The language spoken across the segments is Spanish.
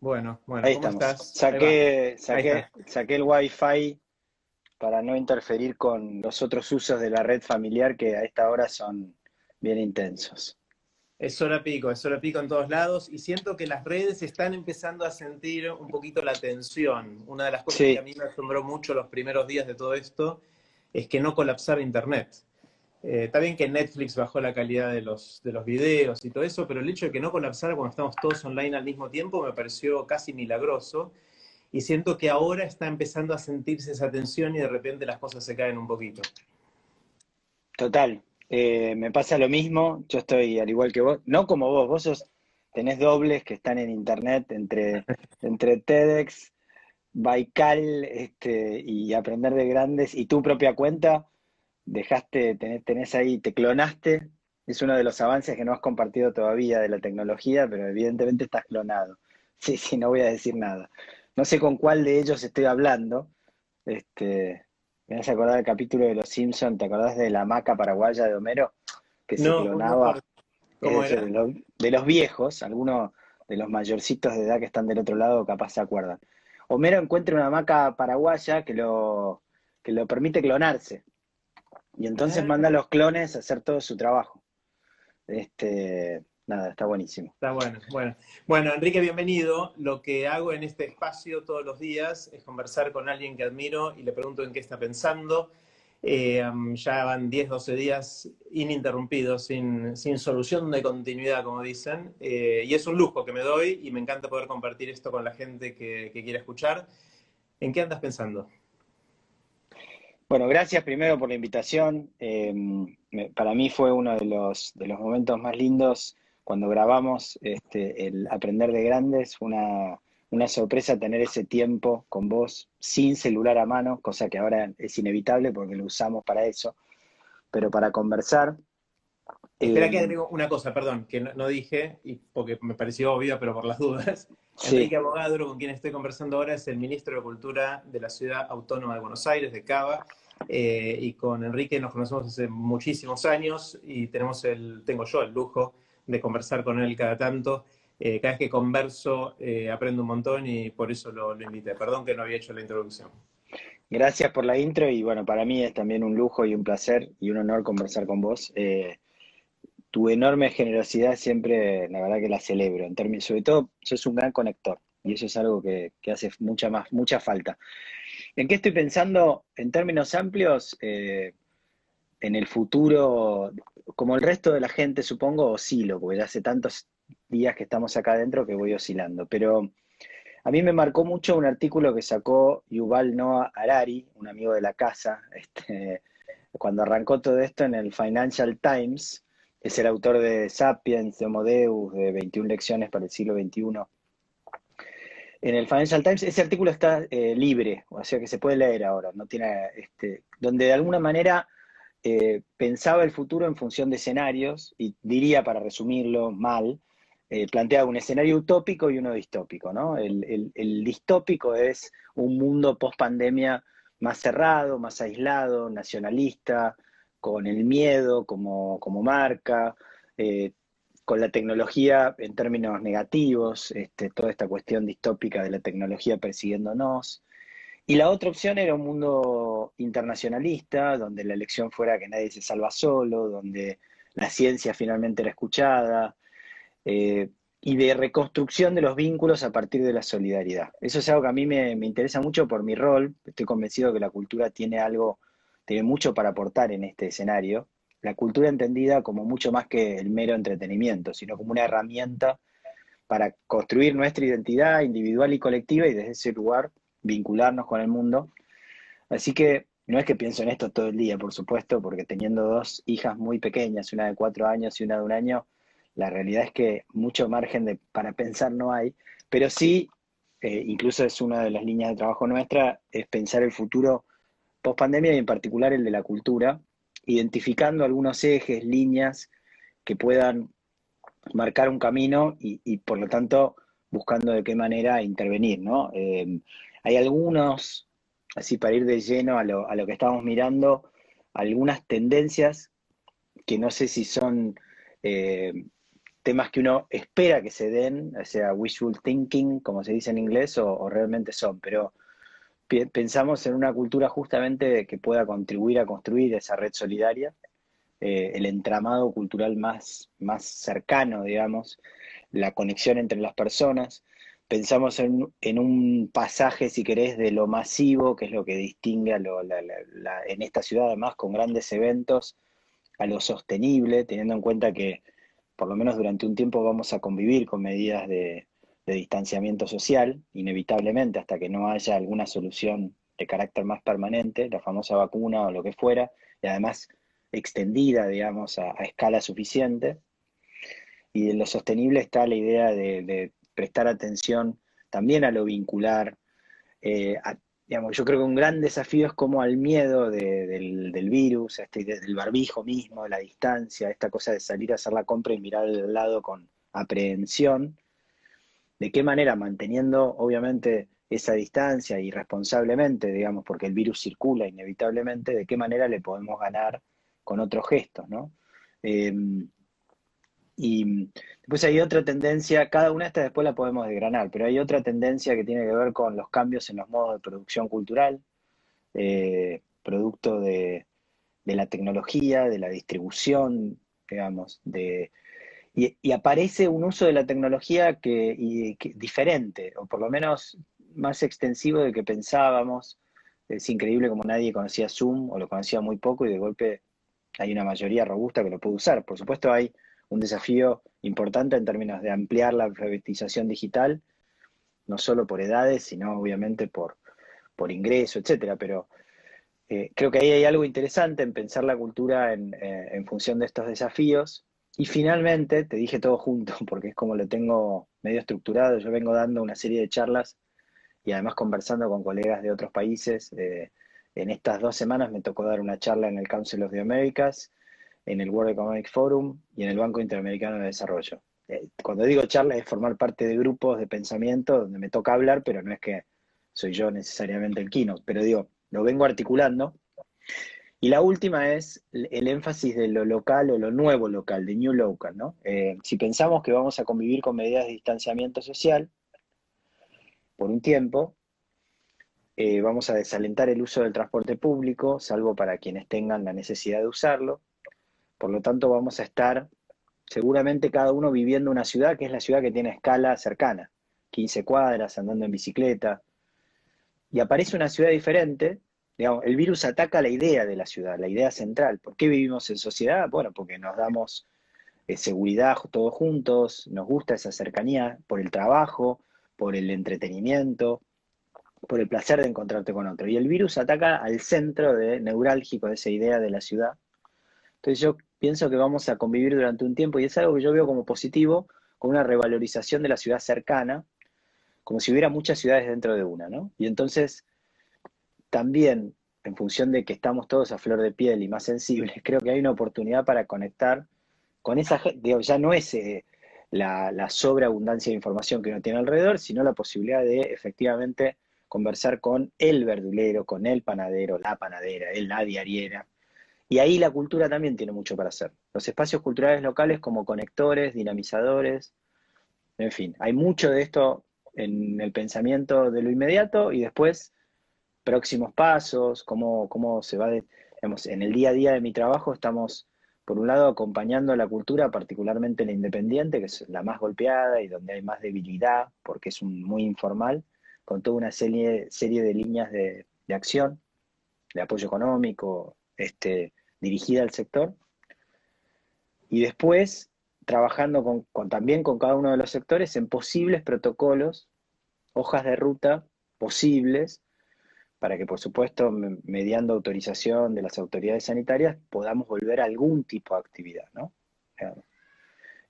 Bueno, bueno, Ahí estás? Saqué, saqué, saqué el Wi-Fi para no interferir con los otros usos de la red familiar que a esta hora son bien intensos. Es hora pico, es hora pico en todos lados y siento que las redes están empezando a sentir un poquito la tensión. Una de las cosas que a mí me asombró mucho los primeros días de todo esto es que no colapsara Internet. Eh, está bien que Netflix bajó la calidad de los, de los videos y todo eso, pero el hecho de que no colapsara cuando estamos todos online al mismo tiempo me pareció casi milagroso. Y siento que ahora está empezando a sentirse esa tensión y de repente las cosas se caen un poquito. Total. Eh, me pasa lo mismo. Yo estoy al igual que vos. No como vos. Vos sos, tenés dobles que están en internet entre, entre TEDx, Baikal este, y Aprender de Grandes y tu propia cuenta dejaste, tenés, ahí, te clonaste, es uno de los avances que no has compartido todavía de la tecnología, pero evidentemente estás clonado. Sí, sí, no voy a decir nada. No sé con cuál de ellos estoy hablando. Este, me vas a acordar del capítulo de Los Simpsons, ¿te acordás de la maca paraguaya de Homero? Que se clonaba de, los, de, los, viejos, algunos de los mayorcitos de edad que están del otro lado capaz se acuerdan. Homero encuentra una maca paraguaya que lo, que lo permite clonarse. Y entonces manda a los clones a hacer todo su trabajo. Este, nada, está buenísimo. Está bueno, bueno. Bueno, Enrique, bienvenido. Lo que hago en este espacio todos los días es conversar con alguien que admiro y le pregunto en qué está pensando. Eh, ya van 10, 12 días ininterrumpidos, sin, solución de continuidad, como dicen. Eh, y es un lujo que me doy y me encanta poder compartir esto con la gente que, que quiera escuchar. ¿En qué andas pensando? Bueno, gracias primero por la invitación. Em, para mí fue uno de los, de los momentos más lindos cuando grabamos este, el Aprender de Grandes. Una, una sorpresa tener ese tiempo con vos sin celular a mano, cosa que ahora es inevitable porque lo usamos para eso, pero para conversar. Espera que em, agrego una cosa, perdón, que no, dije, y porque me pareció obvio, pero por las dudas. Enrique Abogadro, con quien estoy conversando ahora, es el ministro de Cultura de la Ciudad Autónoma de Buenos Aires, de Cava, eh, y con Enrique nos conocemos hace muchísimos años y tenemos el, tengo yo el lujo de conversar con él cada tanto. Eh, cada vez que converso eh, aprendo un montón y por eso lo, lo, invité. Perdón que no había hecho la introducción. Gracias por la intro y bueno, para mí es también un lujo y un placer y un honor conversar con vos tu enorme generosidad siempre, la verdad que la celebro. En términos, sobre todo, sos un gran conector y eso es algo que, hace mucha más, mucha falta. ¿En qué estoy pensando en términos amplios? Eh, en el futuro, como el resto de la gente, supongo, oscilo, porque ya hace tantos días que estamos acá adentro que voy oscilando. Pero a mí me marcó mucho un artículo que sacó Yuval Noah Harari, un amigo de la casa, este, cuando arrancó todo esto en el Financial Times, es el autor de Sapiens, de Homo Deus, de 21 lecciones para el siglo XXI. En el Financial Times ese artículo está eh, libre, o sea que se puede leer ahora, no tiene, este, donde de alguna manera eh, pensaba el futuro en función de escenarios, y diría, para resumirlo mal, eh, planteaba un escenario utópico y uno distópico. ¿no? El, el distópico es un mundo post pandemia más cerrado, más aislado, nacionalista, con el miedo como, marca, eh, con la tecnología en términos negativos, este, toda esta cuestión distópica de la tecnología persiguiéndonos. Y la otra opción era un mundo internacionalista, donde la elección fuera que nadie se salva solo, donde la ciencia finalmente era escuchada. Eh, y de reconstrucción de los vínculos a partir de la solidaridad. Eso es algo que a mí me, interesa mucho por mi rol. Estoy convencido que la cultura tiene algo, tiene mucho para aportar en este escenario. La cultura entendida como mucho más que el mero entretenimiento, sino como una herramienta para construir nuestra identidad individual y colectiva y desde ese lugar vincularnos con el mundo. Así que no es que pienso en esto todo el día, por supuesto, porque teniendo dos hijas muy pequeñas, una de cuatro años y una de un año, la realidad es que mucho margen de, para pensar no hay, pero sí, eh, incluso es una de las líneas de trabajo nuestra, es pensar el futuro post pandemia y en particular el de la cultura, identificando algunos ejes, líneas que puedan marcar un camino y, por lo tanto buscando de qué manera intervenir, ¿no? Eh, hay algunos, así para ir de lleno a lo, a lo que estamos mirando, algunas tendencias que no sé si son eh, temas que uno espera que se den, o sea, wishful thinking, como se dice en inglés, o, realmente son, pero pensamos en una cultura justamente que pueda contribuir a construir esa red solidaria, eh, el entramado cultural más, más cercano, digamos, la conexión entre las personas. Pensamos en, un pasaje, si querés, de lo masivo, que es lo que distingue a lo, en esta ciudad, además, con grandes eventos, a lo sostenible, teniendo en cuenta que por lo menos durante un tiempo vamos a convivir con medidas de, distanciamiento social, inevitablemente, hasta que no haya alguna solución de carácter más permanente, la famosa vacuna o lo que fuera, y además extendida, digamos, a, escala suficiente. Y en lo sostenible está la idea de, prestar atención también a lo vincular, eh, a yo creo que un gran desafío es como al miedo del, virus, este, del barbijo mismo, de la distancia, esta cosa de salir a hacer la compra y mirar al lado con aprehensión, de qué manera manteniendo obviamente esa distancia y responsablemente, digamos, porque el virus circula inevitablemente, de qué manera le podemos ganar con otros gestos, ¿no? Em, y después hay otra tendencia, cada una de estas después la podemos desgranar, pero hay otra tendencia que tiene que ver con los cambios en los modos de producción cultural, eh, producto de, la tecnología, de la distribución, digamos, de, y, aparece un uso de la tecnología que, diferente, o por lo menos más extensivo de que pensábamos. Es increíble como nadie conocía Zoom o lo conocía muy poco y de golpe hay una mayoría robusta que lo puede usar. Por supuesto hay un desafío importante en términos de ampliar la alfabetización digital, no solo por edades, sino obviamente por, por ingreso, etcétera. Pero eh, creo que ahí hay algo interesante en pensar la cultura en, eh, en, función de estos desafíos. Y finalmente, te dije todo junto, porque es como lo tengo medio estructurado, yo vengo dando una serie de charlas y además conversando con colegas de otros países. Eh, en estas dos semanas me tocó dar una charla en el Council of the Americas, en el World Economic Forum y en el Banco Interamericano de Desarrollo. Eh, cuando digo charla es formar parte de grupos de pensamiento donde me toca hablar, pero no es que soy yo necesariamente el keynote, pero digo, lo vengo articulando. Y la última es el énfasis de lo local o lo nuevo local, de New Local, ¿no? Eh, si pensamos que vamos a convivir con medidas de distanciamiento social por un tiempo, eh, vamos a desalentar el uso del transporte público, salvo para quienes tengan la necesidad de usarlo, por lo tanto, vamos a estar seguramente cada uno viviendo una ciudad que es la ciudad que tiene escala cercana, 15 cuadras, andando en bicicleta. Y aparece una ciudad diferente, digamos, el virus ataca la idea de la ciudad, la idea central. ¿Por qué vivimos en sociedad? Bueno, porque nos damos eh, seguridad todos juntos, nos gusta esa cercanía por el trabajo, por el entretenimiento, por el placer de encontrarte con otro. Y el virus ataca al centro neurálgico de esa idea de la ciudad, entonces yo pienso que vamos a convivir durante un tiempo y es algo que yo veo como positivo, con una revalorización de la ciudad cercana, como si hubiera muchas ciudades dentro de una, ¿no? Y entonces también, en función de que estamos todos a flor de piel y más sensibles, creo que hay una oportunidad para conectar con esa gente, ya no es eh, la, sobreabundancia de información que uno tiene alrededor, sino la posibilidad de efectivamente conversar con el verdulero, con el panadero, la panadera, el la diariera, y ahí la cultura también tiene mucho para hacer. Los espacios culturales locales como conectores, dinamizadores, en fin, hay mucho de esto en el pensamiento de lo inmediato y después próximos pasos, cómo, cómo se va, de, en el día a día de mi trabajo estamos por un lado acompañando a la cultura, particularmente la independiente, que es la más golpeada y donde hay más debilidad, porque es muy informal, con toda una serie, serie de líneas de, acción, de apoyo económico, este, dirigida al sector. Y después trabajando con, también con cada uno de los sectores en posibles protocolos, hojas de ruta posibles, para que por supuesto, mediando autorización de las autoridades sanitarias, podamos volver a algún tipo de actividad, ¿no?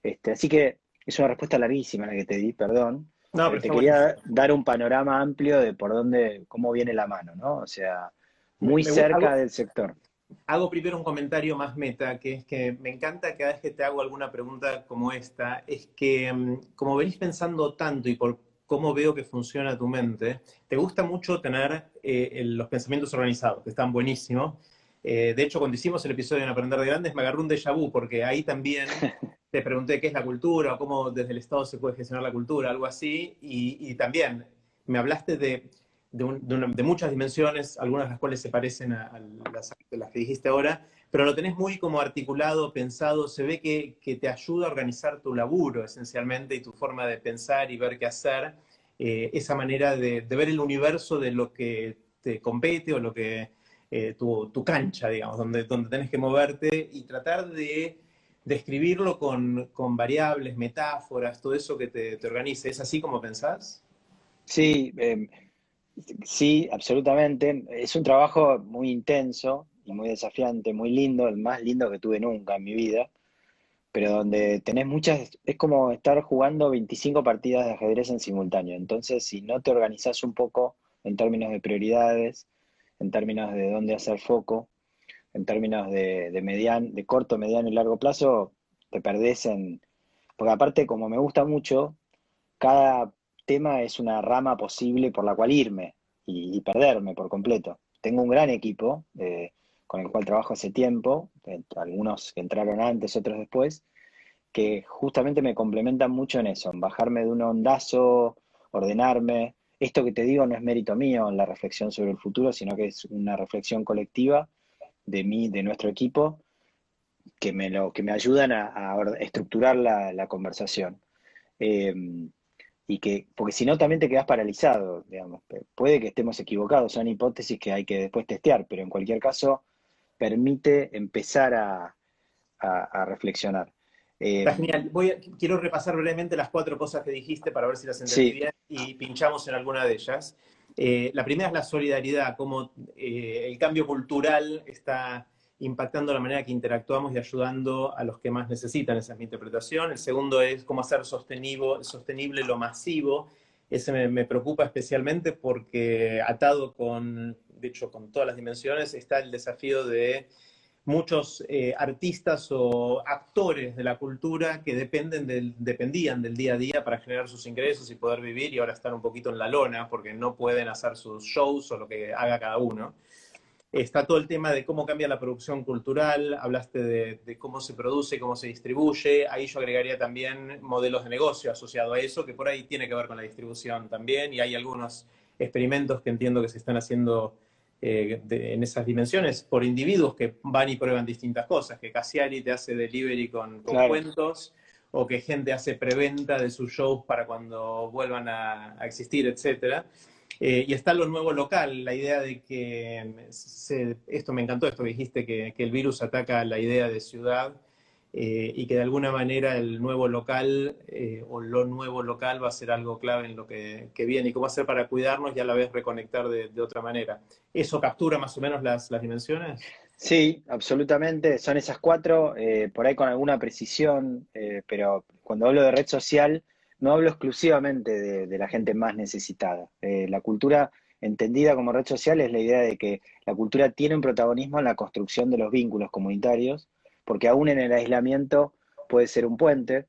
Este, así que es una respuesta larguísima la que te di, perdón. No, pero te quería dar un panorama amplio de por dónde, cómo viene la mano, ¿no? O sea, muy cerca del sector hago primero un comentario más meta, que es que me encanta cada vez que te hago alguna pregunta como esta, es que mm, como venís pensando tanto y por cómo veo que funciona tu mente, te gusta mucho tener eh, los pensamientos organizados, que están buenísimos. Eh, de hecho, cuando hicimos el episodio en Aprender de Grandes, me agarró un déjà vu, porque ahí también te pregunté qué es la cultura, o cómo desde el Estado se puede gestionar la cultura, algo así, y también me hablaste de de, muchas dimensiones, algunas de las cuales se parecen a, las, que dijiste ahora, pero lo tenés muy como articulado, pensado, se ve que, te ayuda a organizar tu laburo esencialmente y tu forma de pensar y ver qué hacer, eh, esa manera de, ver el universo de lo que te compete o lo que eh, tu, cancha, digamos, donde, donde tenés que moverte y tratar de describirlo con, variables, metáforas, todo eso que te, te organice. ¿Es así como pensás? Sí, eh, Sí, absolutamente. Es un trabajo muy intenso y muy desafiante, muy lindo, el más lindo que tuve nunca en mi vida, pero donde tenés muchas, es como estar jugando 25 partidas de ajedrez en simultáneo. Entonces, si no te organizás un poco en términos de prioridades, en términos de dónde hacer foco, en términos de, de, de corto, mediano y largo plazo, te perdés en... Porque aparte, como me gusta mucho, cada tema es una rama posible por la cual irme y, perderme por completo. Tengo un gran equipo eh, con el cual trabajo hace tiempo, eh, algunos entraron antes, otros después, que justamente me complementan mucho en eso, en bajarme de un ondazo, ordenarme. Esto que te digo no es mérito mío en la reflexión sobre el futuro, sino que es una reflexión colectiva de mí, de nuestro equipo, que me, lo, que me ayudan a, estructurar la, conversación. Eh, y que, porque si no también te quedas paralizado, digamos. Puede que estemos equivocados, son hipótesis que hay que después testear, pero en cualquier caso permite empezar a, reflexionar. Eh, genial. Voy quiero repasar brevemente las cuatro cosas que dijiste para ver si las entendí bien y pinchamos en alguna de ellas. Eh, la primera es la solidaridad, cómo eh, el cambio cultural está impactando la manera que interactuamos y ayudando a los que más necesitan, esa es mi interpretación. El segundo es cómo hacer sostenible, sostenible lo masivo. Ese me, preocupa especialmente porque atado con, de hecho, con todas las dimensiones, está el desafío de muchos eh, artistas o actores de la cultura que dependen del, dependían del día a día para generar sus ingresos y poder vivir y ahora están un poquito en la lona porque no pueden hacer sus shows o lo que haga cada uno. Está todo el tema de cómo cambia la producción cultural, hablaste de, cómo se produce, cómo se distribuye. Ahí yo agregaría también modelos de negocio asociado a eso, que por ahí tiene que ver con la distribución también. Y hay algunos experimentos que entiendo que se están haciendo eh, en esas dimensiones por individuos que van y prueban distintas cosas, que Cassiari te hace delivery con, cuentos o que gente hace preventa de sus shows para cuando vuelvan a, a existir, etcétera. Eh, y está lo nuevo local, la idea de que, esto me encantó, esto que dijiste, que, el virus ataca la idea de ciudad eh, y que de alguna manera el nuevo local eh, o lo nuevo local va a ser algo clave en lo que, viene y cómo hacer para cuidarnos y a la vez reconectar de, otra manera. ¿Eso captura más o menos las, dimensiones? Sí, absolutamente. Son esas cuatro, por ahí con alguna precisión, pero cuando hablo de red social no hablo exclusivamente de, la gente más necesitada. Eh, la cultura entendida como red social es la idea de que la cultura tiene un protagonismo en la construcción de los vínculos comunitarios, porque aún en el aislamiento puede ser un puente.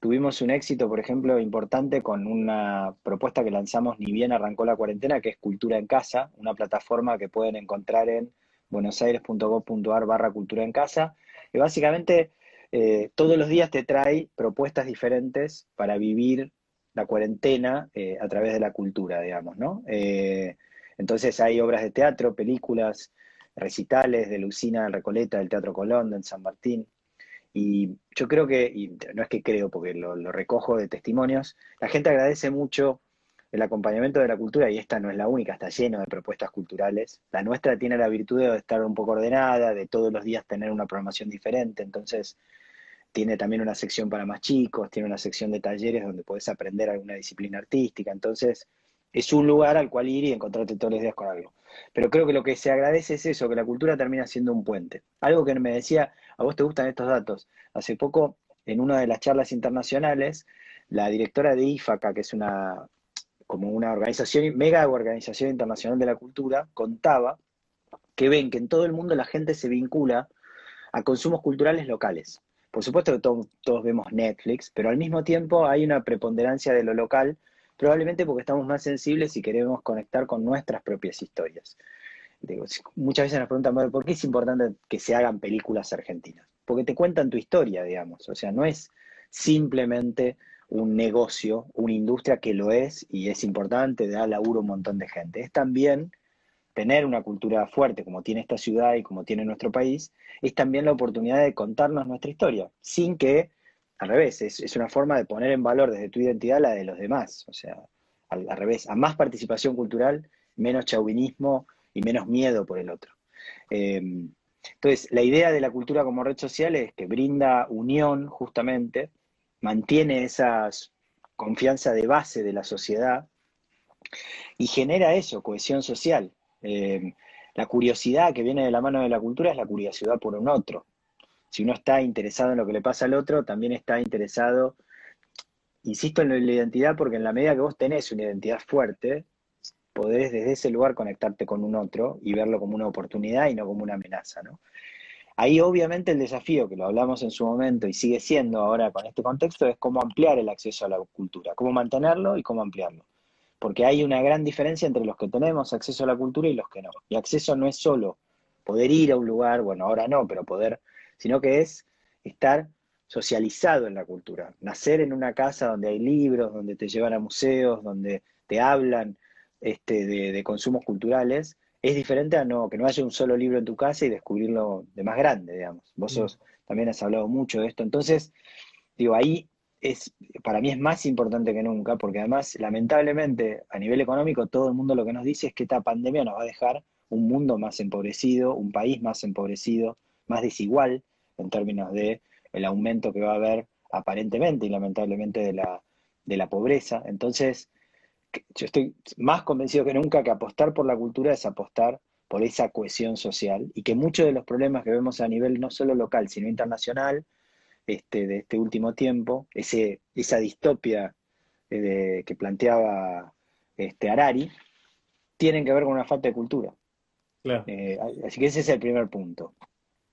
Tuvimos un éxito, por ejemplo, importante con una propuesta que lanzamos ni bien arrancó la cuarentena, que es Cultura en Casa, una plataforma que pueden encontrar en buenosaires.gov.ar barra cultura en casa, y básicamente eh, todos los días te trae propuestas diferentes para vivir la cuarentena eh, a través de la cultura, digamos, ¿no? Eh, entonces hay obras de teatro, películas, recitales de Lucina del Recoleta, del Teatro Colón, del San Martín. Y yo creo que, y no es que creo porque lo, recojo de testimonios, la gente agradece mucho el acompañamiento de la cultura y esta no es la única, está lleno de propuestas culturales. La nuestra tiene la virtud de estar un poco ordenada, de todos los días tener una programación diferente, entonces tiene también una sección para más chicos, tiene una sección de talleres donde puedes aprender alguna disciplina artística, entonces es un lugar al cual ir y encontrarte todos los días con algo. Pero creo que lo que se agradece es eso, que la cultura termina siendo un puente. Algo que me decía, a vos te gustan estos datos. Hace poco, en una de las charlas internacionales, la directora de IFACA, que es una como una organización, mega organización internacional de la cultura, contaba que ven que en todo el mundo la gente se vincula a consumos culturales locales. Por supuesto que todos vemos Netflix, pero al mismo tiempo hay una preponderancia de lo local Probablemente porque estamos más sensibles y queremos conectar con nuestras propias historias. muchas veces nos preguntan, ¿por qué es importante que se hagan películas argentinas? Porque te cuentan tu historia, digamos. O sea, no es simplemente un negocio, una industria que lo es y es importante, da laburo a un montón de gente. Es también tener una cultura fuerte como tiene esta ciudad y como tiene nuestro país, es también la oportunidad de contarnos nuestra historia, sin que al revés, es, una forma de poner en valor desde tu identidad la de los demás. O sea, al, revés, a más participación cultural, menos chauvinismo y menos miedo por el otro. Eh, entonces, la idea de la cultura como red social es que brinda unión justamente, mantiene esa confianza de base de la sociedad y genera eso, cohesión social. Eh, la curiosidad que viene de la mano de la cultura es la curiosidad por un otro si uno está interesado en lo que le pasa al otro, también está interesado, insisto en la identidad, porque en la medida que vos tenés una identidad fuerte, podés desde ese lugar conectarte con un otro y verlo como una oportunidad y no como una amenaza, ¿no? Ahí obviamente el desafío, que lo hablamos en su momento y sigue siendo ahora con este contexto, es cómo ampliar el acceso a la cultura, cómo mantenerlo y cómo ampliarlo. Porque hay una gran diferencia entre los que tenemos acceso a la cultura y los que no. Y acceso no es solo poder ir a un lugar, bueno, ahora no, pero poder sino que es estar socializado en la cultura, nacer en una casa donde hay libros, donde te llevan a museos, donde te hablan este, de, consumos culturales, es diferente a no, que no haya un solo libro en tu casa y descubrirlo de más grande, digamos. Vos mm. también has hablado mucho de esto. Entonces, digo, ahí es, para mí es más importante que nunca, porque además, lamentablemente, a nivel económico, todo el mundo lo que nos dice es que esta pandemia nos va a dejar un mundo más empobrecido, un país más empobrecido, más desigual en términos de el aumento que va a haber aparentemente y lamentablemente de la, de la pobreza. Entonces, yo estoy más convencido que nunca que apostar por la cultura es apostar por esa cohesión social y que muchos de los problemas que vemos a nivel no solo local, sino internacional, este, de este último tiempo, ese, esa distopia eh, que planteaba este, Harari, tienen que ver con una falta de cultura. Eh, así que ese es el primer punto.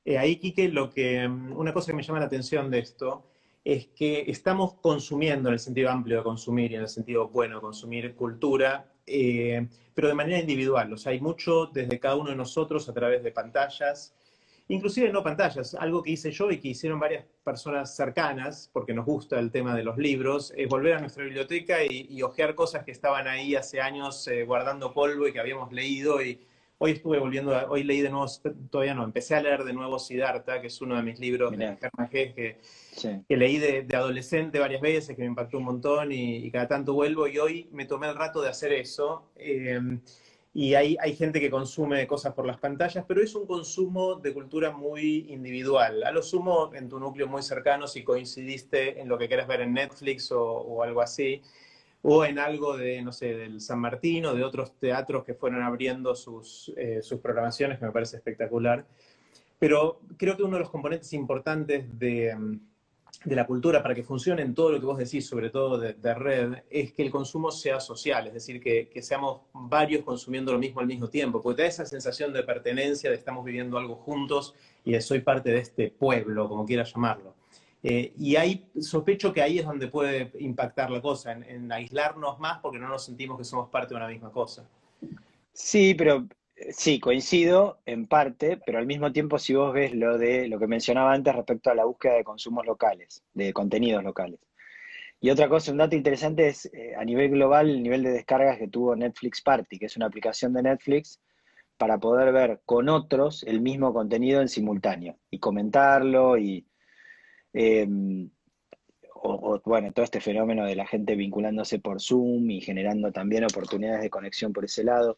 Eh, ahí, Quique, lo que, mm, una cosa que me llama la atención de esto es que estamos consumiendo en el sentido amplio de consumir y en el sentido bueno de consumir cultura, eh, pero de manera individual. O sea, hay mucho desde cada uno de nosotros a través de pantallas, inclusive no pantallas, algo que hice yo y que hicieron varias personas cercanas, porque nos gusta el tema de los libros, es volver a nuestra biblioteca y, y hojear cosas que estaban ahí hace años eh, guardando polvo y que habíamos leído y Hoy estuve volviendo, hoy leí de nuevo, todavía no, empecé a leer de nuevo Siddhartha, que es uno de mis libros de Hermann que, que leí de, adolescente varias veces, que me impactó un montón y, cada tanto vuelvo y hoy me tomé el rato de hacer eso. Em, y hay, hay gente que consume cosas por las pantallas, pero es un consumo de cultura muy individual. A lo sumo en tu núcleo muy cercano, si coincidiste en lo que quieras ver en Netflix o, o algo así o en algo de, no sé, del San Martín o de otros teatros que fueron abriendo sus, eh, sus programaciones, que me parece espectacular. Pero creo que uno de los componentes importantes de, mm, de la cultura para que funcione en todo lo que vos decís, sobre todo de, red, es que el consumo sea social, es decir, que, que, seamos varios consumiendo lo mismo al mismo tiempo, porque te da esa sensación de pertenencia, de estamos viviendo algo juntos y de soy parte de este pueblo, como quieras llamarlo. Eh, y ahí sospecho que ahí es donde puede impactar la cosa, en, aislarnos más porque no nos sentimos que somos parte de una misma cosa. Sí, pero sí, coincido en parte, pero al mismo tiempo si vos ves lo de lo que mencionaba antes respecto a la búsqueda de consumos locales, de contenidos locales. Y otra cosa, un dato interesante es eh, a nivel global el nivel de descargas que tuvo Netflix Party, que es una aplicación de Netflix para poder ver con otros el mismo contenido en simultáneo y comentarlo y, em, o, bueno, todo este fenómeno de la gente vinculándose por Zoom y generando también oportunidades de conexión por ese lado.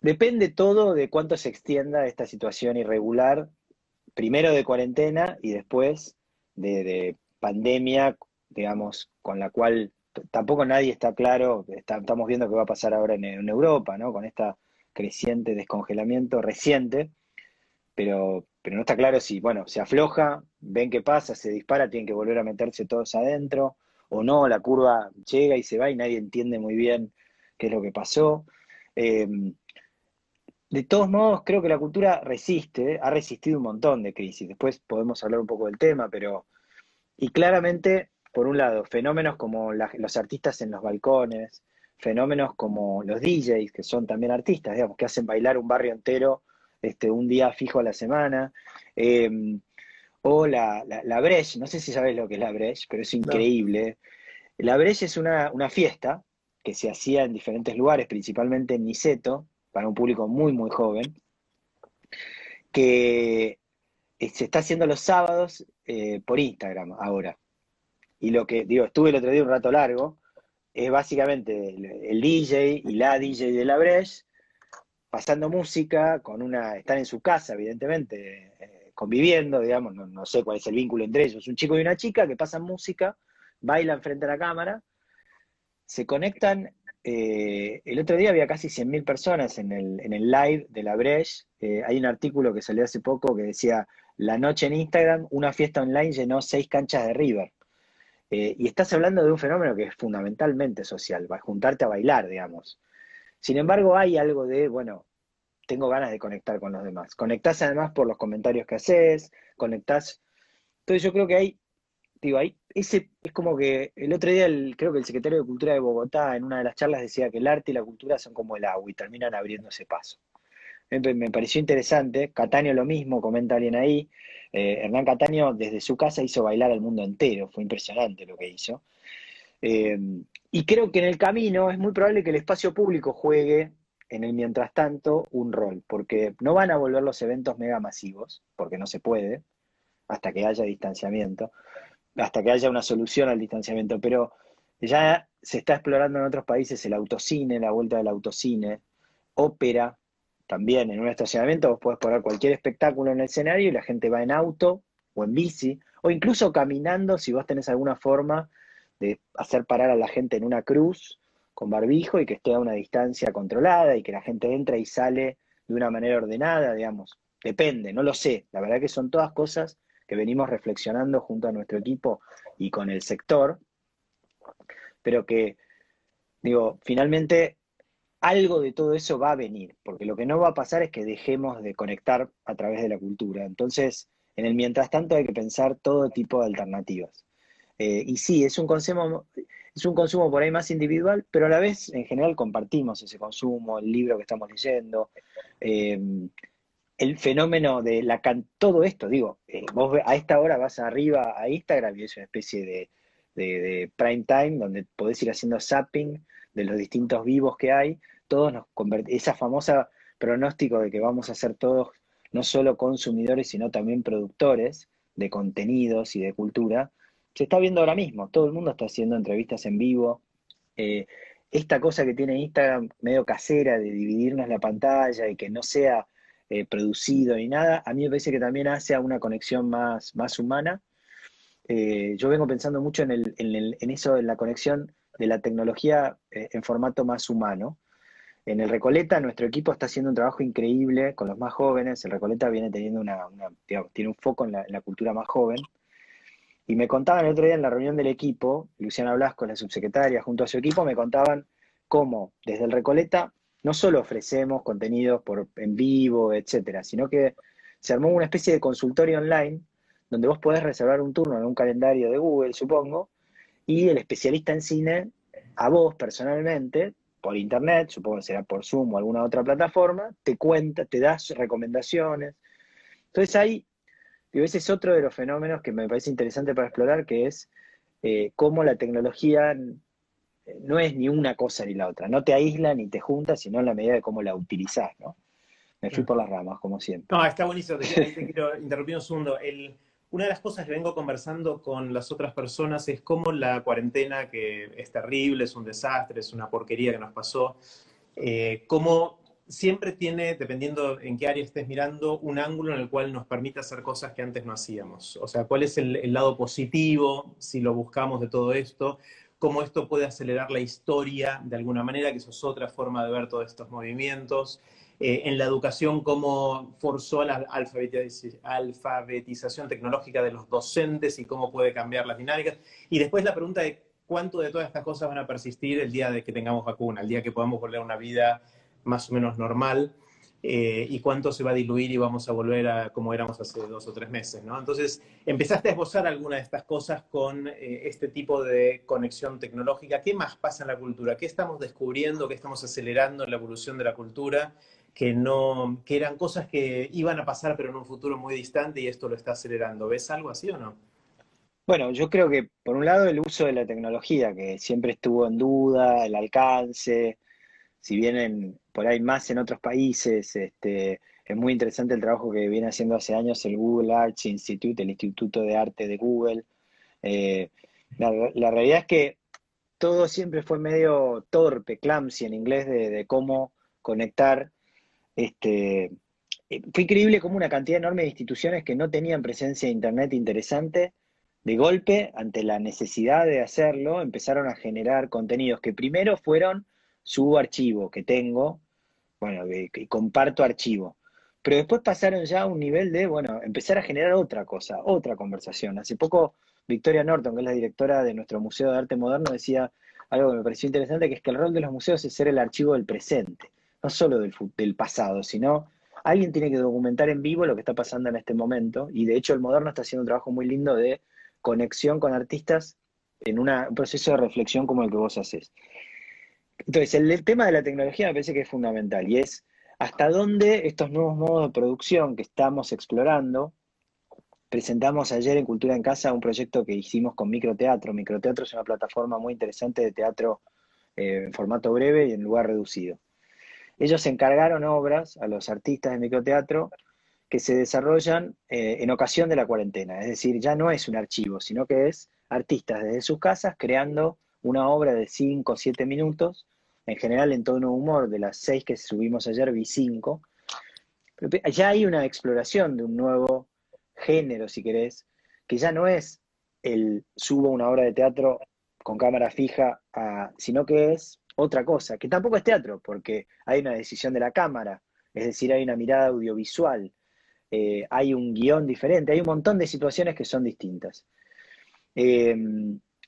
Depende todo de cuánto se extienda esta situación irregular, primero de cuarentena y después de, pandemia, digamos, con la cual tampoco nadie está claro, estamos viendo qué va a pasar ahora en, en Europa, ¿no? Con esta creciente descongelamiento reciente, pero, pero no está claro si, bueno, se afloja, ven qué pasa, se dispara, tienen que volver a meterse todos adentro, o no, la curva llega y se va y nadie entiende muy bien qué es lo que pasó. Em, de todos modos, creo que la cultura resiste, ha resistido un montón de crisis. Después podemos hablar un poco del tema, pero. Y claramente, por un lado, fenómenos como los artistas en los balcones, fenómenos como los DJs, que son también artistas, digamos, que hacen bailar un barrio entero este, un día fijo a la semana. Em, o la, la, Breche, no sé si sabes lo que es la Breche, pero es increíble. La Breche es una, fiesta que se hacía en diferentes lugares, principalmente en Niceto, para un público muy, muy joven, que eh, se está haciendo los sábados eh, por Instagram ahora. Y lo que, digo, estuve el otro día un rato largo, es básicamente el, DJ y la DJ de la Breche pasando música, con una, están en su casa, evidentemente, eh, conviviendo, digamos, no, sé cuál es el vínculo entre ellos, un chico y una chica que pasan música, bailan frente a la cámara, se conectan, eh, el otro día había casi 100.000 personas en el, en el live de la Breche, eh, hay un artículo que salió hace poco que decía, la noche en Instagram, una fiesta online llenó seis canchas de River. Y estás hablando de un fenómeno que es fundamentalmente social, juntarte a bailar, digamos. Sin embargo, hay algo de, bueno, tengo ganas de conectar con los demás. Conectás además por los comentarios que haces, conectás. Entonces yo creo que hay, digo, ahí, ese es como que el otro día creo que el secretario de Cultura de Bogotá en una de las charlas decía que el arte y la cultura son como el agua y terminan abriéndose paso. Me, pareció interesante, Cataño lo mismo, comenta alguien ahí, eh, Hernán Cataño desde su casa hizo bailar al mundo entero, fue impresionante lo que hizo. Eh, y creo que en el camino es muy probable que el espacio público juegue en el mientras tanto un rol, porque no van a volver los eventos mega masivos, porque no se puede, hasta que haya distanciamiento, hasta que haya una solución al distanciamiento, pero ya se está explorando en otros países el autocine, la vuelta del autocine, ópera, también en un estacionamiento vos podés poner cualquier espectáculo en el escenario y la gente va en auto o en bici, o incluso caminando si vos tenés alguna forma de hacer parar a la gente en una cruz con barbijo y que esté a una distancia controlada y que la gente entra y sale de una manera ordenada, digamos. Depende, no lo sé. La verdad que son todas cosas que venimos reflexionando junto a nuestro equipo y con el sector, pero que, digo, finalmente algo de todo eso va a venir, porque lo que no va a pasar es que dejemos de conectar a través de la cultura. Entonces, en el mientras tanto hay que pensar todo tipo de alternativas. Eh, y sí, es un, consumo, es un consumo por ahí más individual, pero a la vez en general compartimos ese consumo, el libro que estamos leyendo, eh, el fenómeno de la todo esto, digo, eh, vos a esta hora vas arriba a Instagram y es una especie de, prime time donde podés ir haciendo zapping de los distintos vivos que hay, todos nos esa famosa pronóstico de que vamos a ser todos no solo consumidores, sino también productores de contenidos y de cultura, se está viendo ahora mismo. Todo el mundo está haciendo entrevistas en vivo. Eh, esta cosa que tiene Instagram medio casera de dividirnos la pantalla y que no sea eh, producido ni nada, a mí me parece que también hace una conexión más, más humana. Eh, yo vengo pensando mucho en, el, en, eso, en la conexión de la tecnología en formato más humano. En el Recoleta nuestro equipo está haciendo un trabajo increíble con los más jóvenes. El Recoleta viene teniendo una, tiene un foco en la, cultura más joven. Y me contaban el otro día en la reunión del equipo, Luciana Blasco, la subsecretaria, junto a su equipo, me contaban cómo desde el Recoleta no solo ofrecemos contenidos por, en vivo, etcétera, sino que se armó una especie de consultorio online donde vos podés reservar un turno en un calendario de Google, supongo, y el especialista en cine, a vos personalmente, por internet, supongo que será por Zoom o alguna otra plataforma, te cuenta, te das recomendaciones. Entonces ahí, digo, ese es otro de los fenómenos que me parece interesante para explorar, que es eh, cómo la tecnología no es ni una cosa ni la otra. No te aísla ni te junta, sino en la medida de cómo la utilizás, ¿no? Me fui por las ramas, como siempre. No, está buenísimo. Te, quiero interrumpir un segundo. una de las cosas que vengo conversando con las otras personas es cómo la cuarentena, que es terrible, es un desastre, es una porquería que nos pasó, eh, cómo siempre tiene, dependiendo en qué área estés mirando, un ángulo en el cual nos permite hacer cosas que antes no hacíamos. O sea, cuál es el lado positivo, si lo buscamos de todo esto, cómo esto puede acelerar la historia de alguna manera, que eso es otra forma de ver todos estos movimientos. Eh, en la educación, cómo forzó la alfabetización tecnológica de los docentes y cómo puede cambiar las dinámicas. Y después la pregunta de cuánto de todas estas cosas van a persistir el día de que tengamos vacuna, el día que podamos volver a una vida más o menos normal. Eh, y cuánto se va a diluir y vamos a volver a como éramos hace dos o tres meses, ¿no? Entonces, empezaste a esbozar alguna de estas cosas con eh, este tipo de conexión tecnológica. ¿Qué más pasa en la cultura? ¿Qué estamos descubriendo? ¿Qué estamos acelerando en la evolución de la cultura? Que, no, que eran cosas que iban a pasar, pero en un futuro muy distante y esto lo está acelerando. ¿Ves algo así o no? Bueno, yo creo que por un lado el uso de la tecnología, que siempre estuvo en duda, el alcance, si bien por ahí más en otros países, este, es muy interesante el trabajo que viene haciendo hace años el Google Arts Institute, el Instituto de Arte de Google. Eh, la, realidad es que todo siempre fue medio torpe, clumsy en inglés, de, cómo conectar. Este, eh, fue increíble como una cantidad enorme de instituciones que no tenían presencia de Internet interesante, de golpe, ante la necesidad de hacerlo, empezaron a generar contenidos que primero fueron subo archivo que tengo, bueno, y comparto archivo. Pero después pasaron ya a un nivel de, bueno, empezar a generar otra cosa, otra conversación. Hace poco Victoria Norton, que es la directora de nuestro Museo de Arte Moderno, decía algo que me pareció interesante, que es que el rol de los museos es ser el archivo del presente, no solo del, del pasado, sino alguien tiene que documentar en vivo lo que está pasando en este momento. Y de hecho el Moderno está haciendo un trabajo muy lindo de conexión con artistas en un proceso de reflexión como el que vos haces. Entonces, el, tema de la tecnología me parece que es fundamental y es hasta dónde estos nuevos modos de producción que estamos explorando, presentamos ayer en Cultura en Casa un proyecto que hicimos con Microteatro. Microteatro es una plataforma muy interesante de teatro eh, en formato breve y en lugar reducido. Ellos encargaron obras a los artistas de microteatro que se desarrollan eh, en ocasión de la cuarentena. Es decir, ya no es un archivo, sino que es artistas desde sus casas creando una obra de 5 o 7 minutos, en general en tono humor, de las 6 que subimos ayer vi 5, ya hay una exploración de un nuevo género, si querés, que ya no es el subo una obra de teatro con cámara fija, sino que es otra cosa, que tampoco es teatro, porque hay una decisión de la cámara, es decir, hay una mirada audiovisual, eh, hay un guion diferente, hay un montón de situaciones que son distintas. Eh,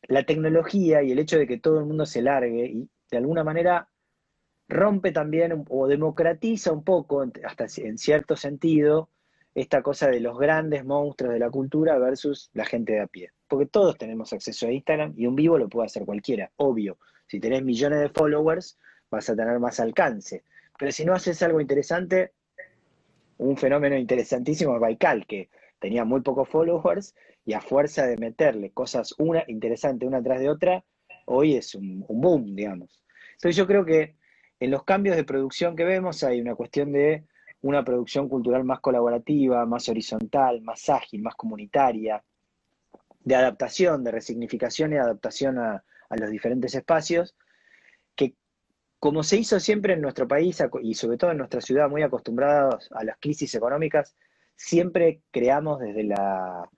la tecnología y el hecho de que todo el mundo se largue y de alguna manera rompe también o democratiza un poco, hasta en cierto sentido, esta cosa de los grandes monstruos de la cultura versus la gente de a pie. Porque todos tenemos acceso a Instagram y un vivo lo puede hacer cualquiera, obvio. Si tenés millones de followers, vas a tener más alcance. Pero si no haces algo interesante, un fenómeno interesantísimo es Baikal, que tenía muy pocos followers y a fuerza de meterle cosas una interesante una tras de otra, hoy es un, boom, digamos. Entonces yo creo que en los cambios de producción que vemos hay una cuestión de una producción cultural más colaborativa, más horizontal, más ágil, más comunitaria, de adaptación, de resignificación y adaptación a, a los diferentes espacios, que como se hizo siempre en nuestro país y sobre todo en nuestra ciudad, muy acostumbrados a las crisis económicas, siempre creamos desde la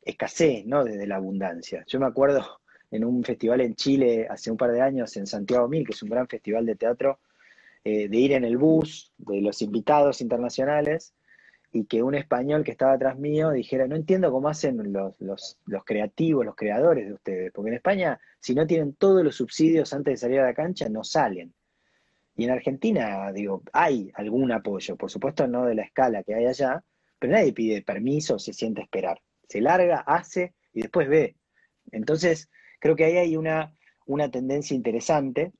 escasez, ¿no? Desde la abundancia. Yo me acuerdo en un festival en Chile hace un par de años, en Santiago Mil, que es un gran festival de teatro, eh, de ir en el bus de los invitados internacionales y que un español que estaba atrás mío dijera, no entiendo cómo hacen los, los, los, creativos, los creadores de ustedes, porque en España, si no tienen todos los subsidios antes de salir a la cancha, no salen. Y en Argentina, digo, hay algún apoyo, por supuesto no de la escala que hay allá, pero nadie pide permiso, se siente a esperar. Se larga, hace y después ve. Entonces, creo que ahí hay una, una tendencia interesante.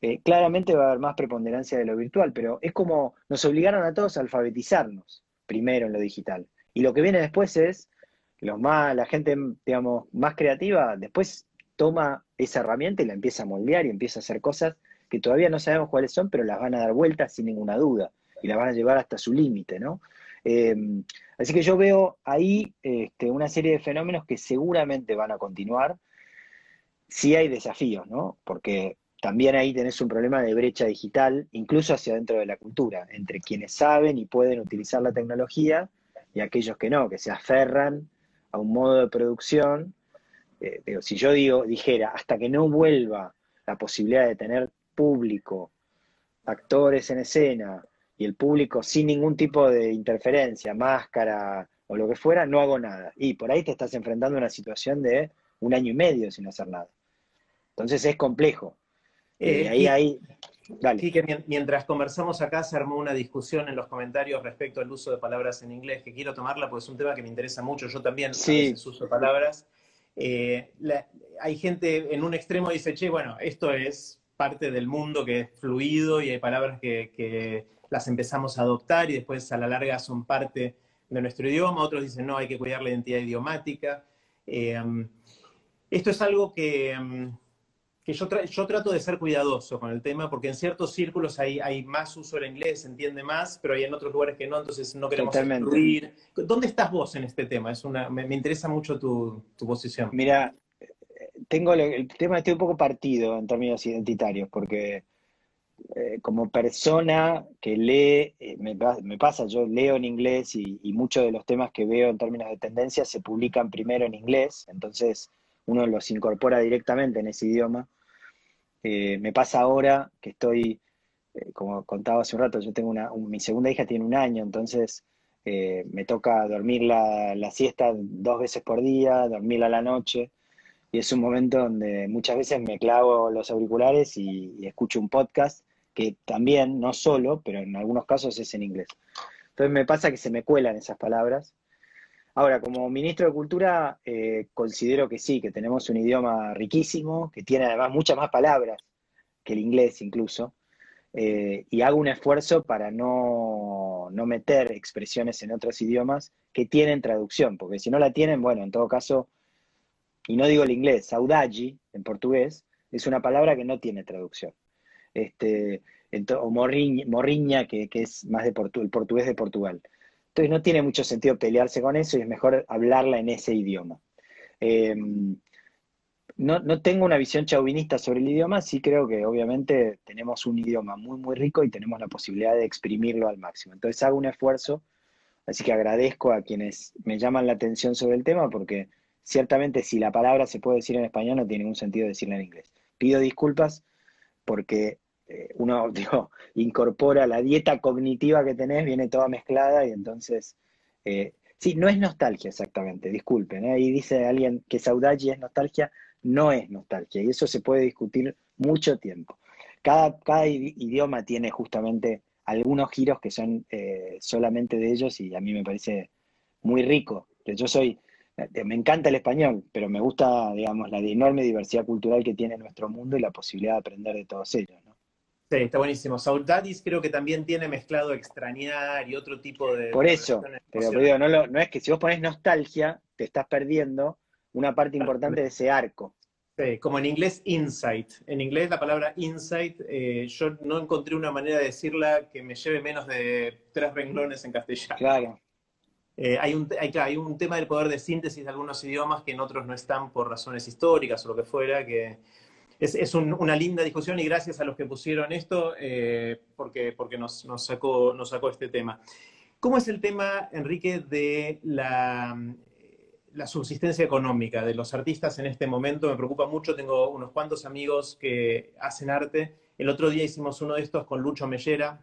Eh, claramente va a haber más preponderancia de lo virtual, pero es como nos obligaron a todos a alfabetizarnos primero en lo digital. Y lo que viene después es los más, la gente, digamos, más creativa, después toma esa herramienta y la empieza a moldear y empieza a hacer cosas que todavía no sabemos cuáles son, pero las van a dar vueltas sin ninguna duda y las van a llevar hasta su límite, ¿no? Em, así que yo veo ahí este, una serie de fenómenos que seguramente van a continuar. Sí hay desafíos, ¿no? Porque también ahí tenés un problema de brecha digital, incluso hacia dentro de la cultura, entre quienes saben y pueden utilizar la tecnología y aquellos que no, que se aferran a un modo de producción. Eh, si yo digo, dijera, hasta que no vuelva la posibilidad de tener público, actores en escena, y el público sin ningún tipo de interferencia, máscara o lo que fuera, no hago nada. Y por ahí te estás enfrentando a una situación de un año y medio sin hacer nada. Entonces es complejo. Eh, eh, ahí, ahí, Sí, que mientras conversamos acá se armó una discusión en los comentarios respecto al uso de palabras en inglés, que quiero tomarla porque es un tema que me interesa mucho. Yo también sí. uso de palabras. Eh, hay gente en un extremo dice, che, bueno, esto es parte del mundo que es fluido y hay palabras que las empezamos a adoptar y después a la larga son parte de nuestro idioma. Otros dicen, no, hay que cuidar la identidad idiomática. Eh, esto es algo que, que yo, yo, trato de ser cuidadoso con el tema, porque en ciertos círculos hay, hay más uso del inglés, se entiende más, pero hay en otros lugares que no, entonces no queremos incluir. ¿Dónde estás vos en este tema? Es una, me, interesa mucho tu, tu, posición. Mira, tengo el tema, estoy un poco partido en términos identitarios, porque eh, como persona que lee, eh, me, pasa, yo leo en inglés y, muchos de los temas que veo en términos de tendencia se publican primero en inglés, entonces uno los incorpora directamente en ese idioma. Eh, me pasa ahora que estoy, como contaba hace un rato, yo tengo una, mi segunda hija tiene un año, entonces me toca dormir la, siesta dos veces por día, dormirla a la noche, y es un momento donde muchas veces me clavo los auriculares y escucho un podcast que también, no solo, pero en algunos casos es en inglés. Entonces me pasa que se me cuelan esas palabras. Ahora, como ministro de Cultura, eh, considero que sí, que tenemos un idioma riquísimo, que tiene además muchas más palabras que el inglés incluso, eh, y hago un esfuerzo para no, no, meter expresiones en otros idiomas que tienen traducción, porque si no la tienen, bueno, en todo caso, y no digo el inglés, saudade en portugués es una palabra que no tiene traducción este, o morriña, que, es más de el portugués de Portugal. Entonces no tiene mucho sentido pelearse con eso y es mejor hablarla en ese idioma. Em, no, tengo una visión chauvinista sobre el idioma, sí creo que obviamente tenemos un idioma muy, muy rico y tenemos la posibilidad de exprimirlo al máximo. Entonces hago un esfuerzo, así que agradezco a quienes me llaman la atención sobre el tema porque ciertamente si la palabra se puede decir en español no tiene ningún sentido decirla en inglés. Pido disculpas porque eh, uno incorpora la dieta cognitiva que tenés, viene toda mezclada y entonces, eh, sí, no es nostalgia exactamente, disculpen, ¿eh? ahí dice alguien que saudade es nostalgia, no es nostalgia y eso se puede discutir mucho tiempo. Cada idioma tiene justamente algunos giros que son solamente de ellos y a mí me parece muy rico. Yo soy, me encanta el español, pero me gusta, digamos, la enorme diversidad cultural que tiene nuestro mundo y la posibilidad de aprender de todos ellos. Sí, está buenísimo. Saudadis creo que también tiene mezclado extrañar y otro tipo de... Por eso, pero, digo, no, no es que si vos pones nostalgia, te estás perdiendo una parte importante de ese arco. Sí, como en inglés insight. En inglés la palabra insight, eh, yo no encontré una manera de decirla que me lleve menos de tres renglones en castellano. Claro. Eh, hay, un, hay, hay, un tema del poder de síntesis de algunos idiomas que en otros no están por razones históricas o lo que fuera, que es, una linda discusión y gracias a los que pusieron esto eh, porque, porque nos, sacó, nos sacó este tema. ¿Cómo es el tema, Enrique, de la, la subsistencia económica de los artistas en este momento? Me preocupa mucho, tengo unos cuantos amigos que hacen arte. El otro día hicimos uno de estos con Lucho Mellera.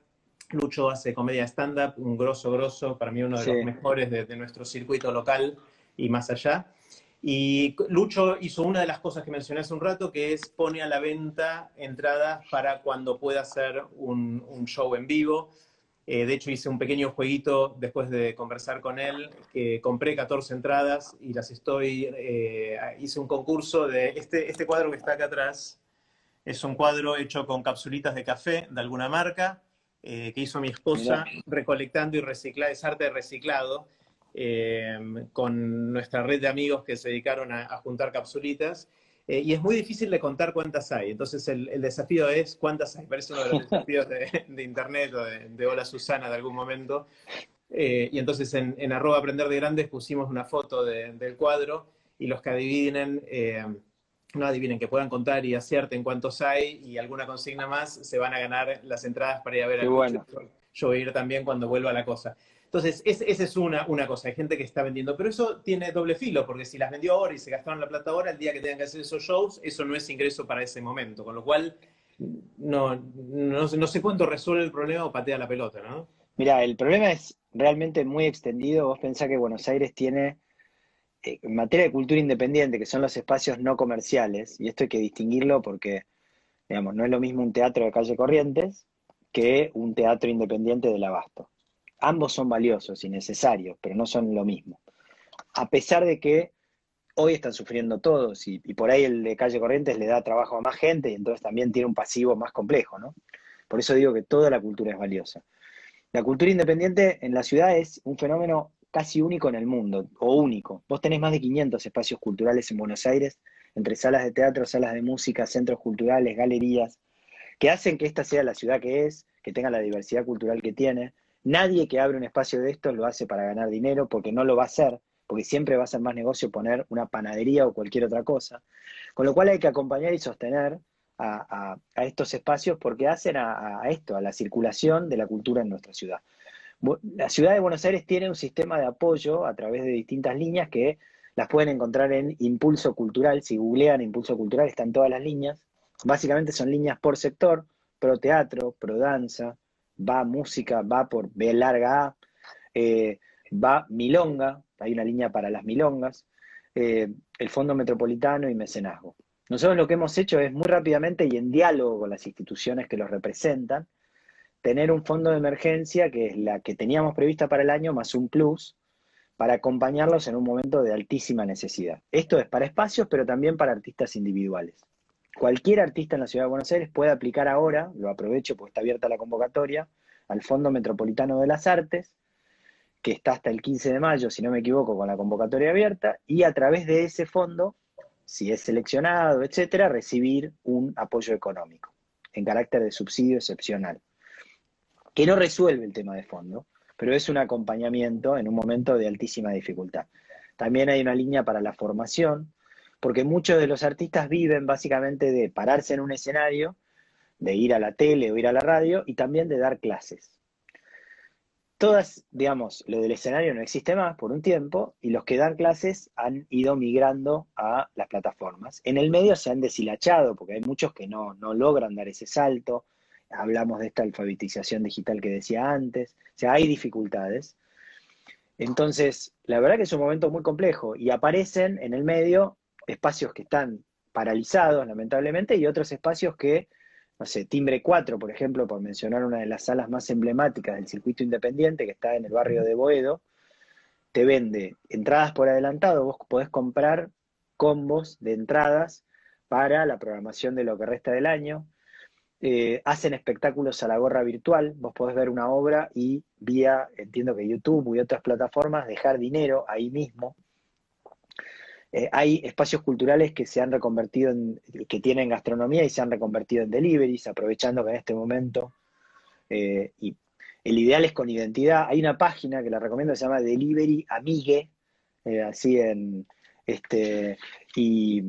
Lucho hace comedia stand-up, un grosso, grosso, para mí uno de los mejores de, de nuestro circuito local y más allá. Y Lucho hizo una de las cosas que mencioné hace un rato, que es pone a la venta entradas para cuando pueda hacer un, show en vivo. Eh, de hecho, hice un pequeño jueguito después de conversar con él, que compré 14 entradas y las estoy, eh, hice un concurso de este, este cuadro que está acá atrás. Es un cuadro hecho con capsulitas de café de alguna marca, eh, que hizo mi esposa recolectando y reciclando, es arte reciclado. Eh, con nuestra red de amigos que se dedicaron a, juntar capsulitas. Eh, y es muy difícil de contar cuántas hay. Entonces el, desafío es cuántas hay. Parece uno de los desafíos de, Internet o de, Hola Susana de algún momento. Eh, y entonces en, en, arroba aprender de grandes pusimos una foto del cuadro y los que adivinen, eh, no adivinen, que puedan contar y acierten cuántos hay y alguna consigna más, se van a ganar las entradas para ir a ver a bueno. Yo voy a ir también cuando vuelva la cosa. Entonces, esa es una, una cosa, hay gente que está vendiendo, pero eso tiene doble filo, porque si las vendió ahora y se gastaron la plata ahora, el día que tengan que hacer esos shows, eso no es ingreso para ese momento, con lo cual no, no, sé cuánto resuelve el problema o patea la pelota, ¿no? Mira, el problema es realmente muy extendido. Vos pensás que Buenos Aires tiene, en materia de cultura independiente, que son los espacios no comerciales, y esto hay que distinguirlo porque, digamos, no es lo mismo un teatro de calle Corrientes que un teatro independiente del Abasto. Ambos son valiosos y necesarios, pero no son lo mismo. A pesar de que hoy están sufriendo todos y, por ahí el de calle Corrientes le da trabajo a más gente y entonces también tiene un pasivo más complejo, ¿no? Por eso digo que toda la cultura es valiosa. La cultura independiente en la ciudad es un fenómeno casi único en el mundo, o único. Vos tenés más de 500 espacios culturales en Buenos Aires, entre salas de teatro, salas de música, centros culturales, galerías, que hacen que esta sea la ciudad que es, que tenga la diversidad cultural que tiene, Nadie que abre un espacio de estos lo hace para ganar dinero porque no lo va a hacer, porque siempre va a ser más negocio poner una panadería o cualquier otra cosa. Con lo cual hay que acompañar y sostener a, estos espacios porque hacen a, esto, a la circulación de la cultura en nuestra ciudad. La ciudad de Buenos Aires tiene un sistema de apoyo a través de distintas líneas que las pueden encontrar en Impulso Cultural. Si googlean Impulso Cultural están todas las líneas. Básicamente son líneas por sector, pro teatro, pro danza, va música, va por B larga A, eh, va milonga, hay una línea para las milongas, eh, el Fondo Metropolitano y mecenazgo. Nosotros lo que hemos hecho es muy rápidamente y en diálogo con las instituciones que los representan, tener un fondo de emergencia que es la que teníamos prevista para el año más un plus para acompañarlos en un momento de altísima necesidad. Esto es para espacios, pero también para artistas individuales. Cualquier artista en la Ciudad de Buenos Aires puede aplicar ahora, lo aprovecho porque está abierta la convocatoria, al Fondo Metropolitano de las Artes, que está hasta el 15 de mayo, si no me equivoco, con la convocatoria abierta, y a través de ese fondo, si es seleccionado, etcétera, recibir un apoyo económico en carácter de subsidio excepcional, que no resuelve el tema de fondo, pero es un acompañamiento en un momento de altísima dificultad. También hay una línea para la formación, porque muchos de los artistas viven básicamente de pararse en un escenario, de ir a la tele o ir a la radio y también de dar clases. Todas, digamos, lo del escenario no existe más por un tiempo y los que dan clases han ido migrando a las plataformas. En el medio se han deshilachado porque hay muchos que no, no logran dar ese salto. Hablamos de esta alfabetización digital que decía antes. O sea, hay dificultades. Entonces, la verdad que es un momento muy complejo y aparecen en el medio espacios que están paralizados, lamentablemente, y otros espacios que, no sé, Timbre 4, por ejemplo, por mencionar una de las salas más emblemáticas del circuito independiente, que está en el barrio de Boedo, te vende entradas por adelantado, vos podés comprar combos de entradas para la programación de lo que resta del año. Eh, hacen espectáculos a la gorra virtual, vos podés ver una obra y vía, entiendo que YouTube y otras plataformas, dejar dinero ahí mismo. Eh, hay espacios culturales que se han reconvertido en, que tienen gastronomía y se han reconvertido en deliveries, aprovechando que en este momento, eh, y el ideal es con identidad. Hay una página que la recomiendo, se llama Delivery Amigue, así en, este, y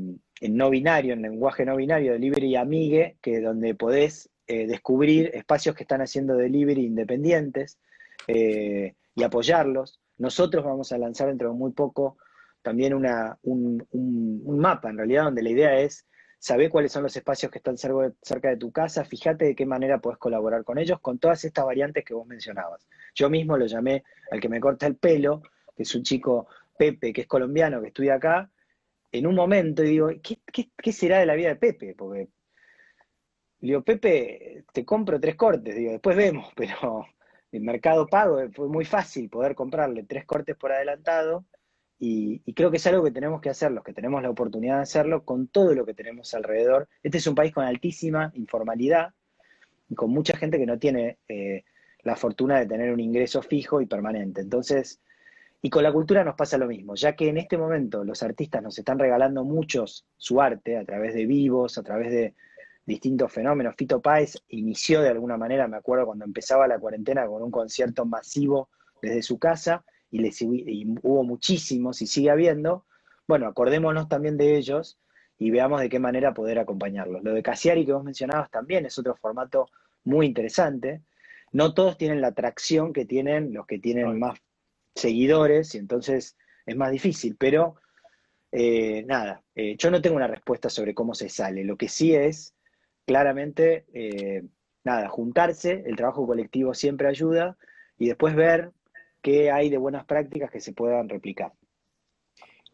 en no binario, en lenguaje no binario, Delivery Amigue, que donde podés descubrir espacios que están haciendo delivery independientes y apoyarlos. Nosotros vamos a lanzar dentro de muy poco también una, un, un, mapa, en realidad, donde la idea es saber cuáles son los espacios que están cerca de tu casa, fíjate de qué manera puedes colaborar con ellos, con todas estas variantes que vos mencionabas. Yo mismo lo llamé al que me corta el pelo, que es un chico Pepe, que es colombiano, que estudia acá, en un momento y digo, ¿qué, qué, será de la vida de Pepe? Porque digo, Pepe, te compro tres cortes, digo, después vemos, pero el mercado pago fue muy fácil poder comprarle tres cortes por adelantado y, creo que es algo que tenemos que hacer, los que tenemos la oportunidad de hacerlo, con todo lo que tenemos alrededor. Este es un país con altísima informalidad y con mucha gente que no tiene eh, la fortuna de tener un ingreso fijo y permanente. Entonces, Y con la cultura nos pasa lo mismo, ya que en este momento los artistas nos están regalando muchos su arte a través de vivos, a través de distintos fenómenos. Fito Páez inició de alguna manera, me acuerdo cuando empezaba la cuarentena, con un concierto masivo desde su casa y, y hubo muchísimos y sigue habiendo. Bueno, acordémonos también de ellos y veamos de qué manera poder acompañarlos. Lo de Casiari que vos mencionabas también es otro formato muy interesante. No todos tienen la atracción que tienen los que tienen más seguidores y entonces es más difícil, pero eh, nada, eh, yo no tengo una respuesta sobre cómo se sale. Lo que sí es claramente, eh, nada, juntarse, el trabajo colectivo siempre ayuda y después ver qué hay de buenas prácticas que se puedan replicar.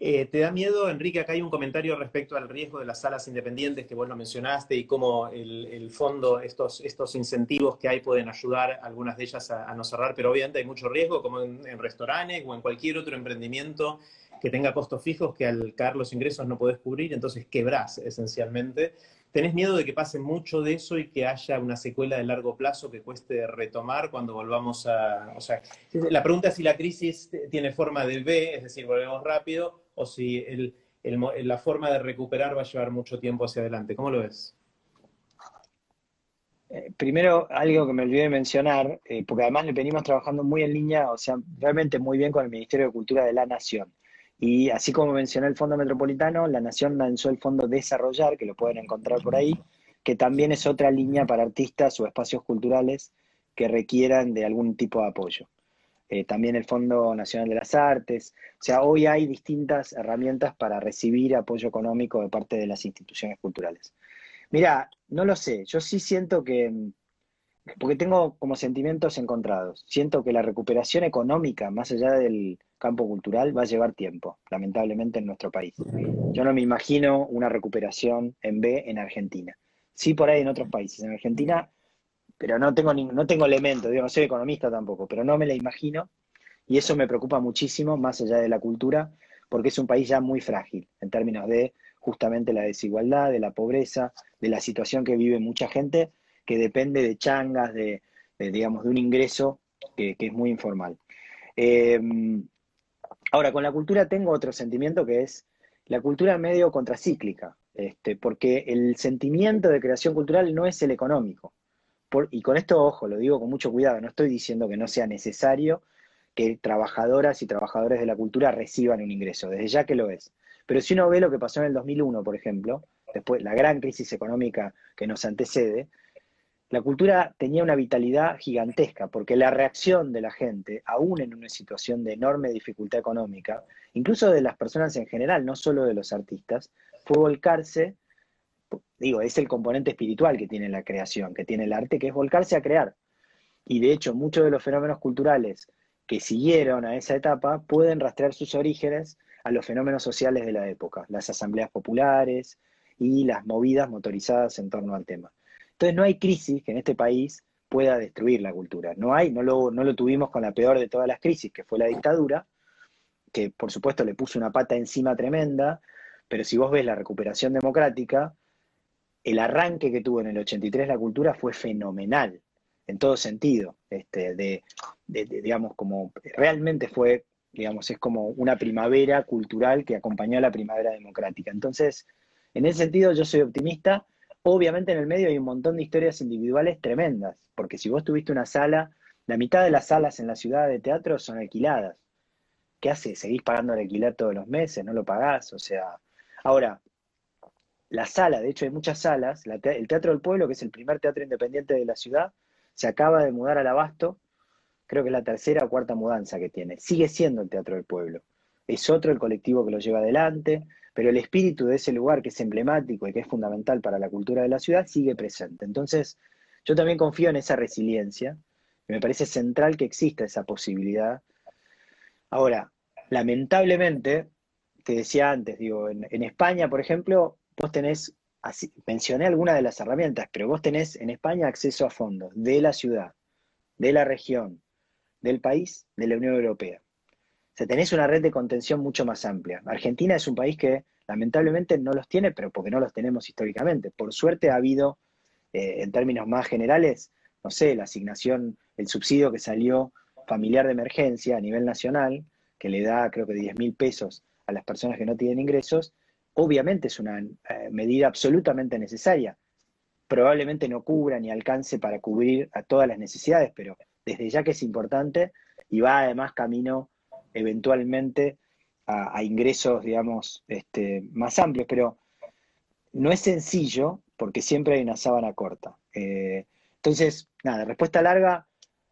Eh, ¿Te da miedo, Enrique? Acá hay un comentario respecto al riesgo de las salas independientes que vos lo mencionaste y cómo el, fondo, estos, estos incentivos que hay pueden ayudar algunas de ellas a, no cerrar, pero obviamente hay mucho riesgo, como en, en, restaurantes o en cualquier otro emprendimiento que tenga costos fijos que al caer los ingresos no podés cubrir, entonces quebrás esencialmente. ¿Tenés miedo de que pase mucho de eso y que haya una secuela de largo plazo que cueste retomar cuando volvamos a... O sea, la pregunta es si la crisis tiene forma de V, es decir, volvemos rápido, o si la forma de recuperar va a llevar mucho tiempo hacia adelante. ¿Cómo lo ves? Eh, primero, algo que me olvidé de mencionar, eh, porque además le venimos trabajando muy en línea, o sea, realmente muy bien con el Ministerio de Cultura de la Nación. Y así como mencioné el Fondo Metropolitano, la Nación lanzó el Fondo Desarrollar, que lo pueden encontrar por ahí, que también es otra línea para artistas o espacios culturales que requieran de algún tipo de apoyo. Eh, también el Fondo Nacional de las Artes. O sea, hoy hay distintas herramientas para recibir apoyo económico de parte de las instituciones culturales. Mira, no lo sé, yo sí siento que, porque tengo como sentimientos encontrados, siento que la recuperación económica, más allá del, campo cultural va a llevar tiempo, lamentablemente, en nuestro país. Yo no me imagino una recuperación en B en Argentina. Sí por ahí en otros países. En Argentina, pero no tengo, no tengo elementos, digo, no soy economista tampoco, pero no me la imagino. Y eso me preocupa muchísimo, más allá de la cultura, porque es un país ya muy frágil en términos de justamente la desigualdad, de la pobreza, de la situación que vive mucha gente que depende de changas, de, digamos, de un ingreso que, es muy informal. Eh, Ahora, con la cultura tengo otro sentimiento que es la cultura medio contracíclica, este, porque el sentimiento de creación cultural no es el económico. Y con esto, ojo, lo digo con mucho cuidado, no estoy diciendo que no sea necesario que trabajadoras y trabajadores de la cultura reciban un ingreso, desde ya que lo es. Pero si uno ve lo que pasó en el 2001, por ejemplo, después la gran crisis económica que nos antecede, la cultura tenía una vitalidad gigantesca, porque la reacción de la gente, aún en una situación de enorme dificultad económica, incluso de las personas en general, no solo de los artistas, fue volcarse, digo, es el componente espiritual que tiene la creación, que tiene el arte, que es volcarse a crear. Y de hecho, muchos de los fenómenos culturales que siguieron a esa etapa pueden rastrear sus orígenes a los fenómenos sociales de la época, las asambleas populares y las movidas motorizadas en torno al tema. Entonces no hay crisis que en este país pueda destruir la cultura. No hay, no lo, no lo tuvimos con la peor de todas las crisis, que fue la dictadura, que por supuesto le puso una pata encima tremenda, pero si vos ves la recuperación democrática, el arranque que tuvo en el 83 la cultura fue fenomenal, en todo sentido, este, de, digamos, como realmente fue, digamos, es como una primavera cultural que acompañó a la primavera democrática. Entonces, en ese sentido yo soy optimista, Obviamente en el medio hay un montón de historias individuales tremendas, porque si vos tuviste una sala, la mitad de las salas en la ciudad de teatro son alquiladas. ¿Qué haces? ¿Seguís pagando el alquiler todos los meses? ¿No lo pagás? O sea, ahora, la sala, de hecho hay muchas salas, el Teatro del Pueblo, que es el primer teatro independiente de la ciudad, se acaba de mudar al Abasto, creo que es la tercera o cuarta mudanza que tiene. Sigue siendo el Teatro del Pueblo. Es otro el colectivo que lo lleva adelante, pero el espíritu de ese lugar que es emblemático y que es fundamental para la cultura de la ciudad sigue presente. Entonces, yo también confío en esa resiliencia, me parece central que exista esa posibilidad. Ahora, lamentablemente, te decía antes, digo, en, España, por ejemplo, vos tenés, mencioné algunas de las herramientas, pero vos tenés en España acceso a fondos de la ciudad, de la región, del país, de la Unión Europea. O sea, tenés una red de contención mucho más amplia. Argentina es un país que lamentablemente no los tiene, pero porque no los tenemos históricamente. Por suerte ha habido, eh, en términos más generales, no sé, la asignación, el subsidio que salió familiar de emergencia a nivel nacional, que le da creo que 10 mil pesos a las personas que no tienen ingresos, obviamente es una eh, medida absolutamente necesaria. Probablemente no cubra ni alcance para cubrir a todas las necesidades, pero desde ya que es importante y va además camino eventualmente a, ingresos, digamos, este, más amplios, pero no es sencillo porque siempre hay una sábana corta. Eh, entonces, nada, respuesta larga,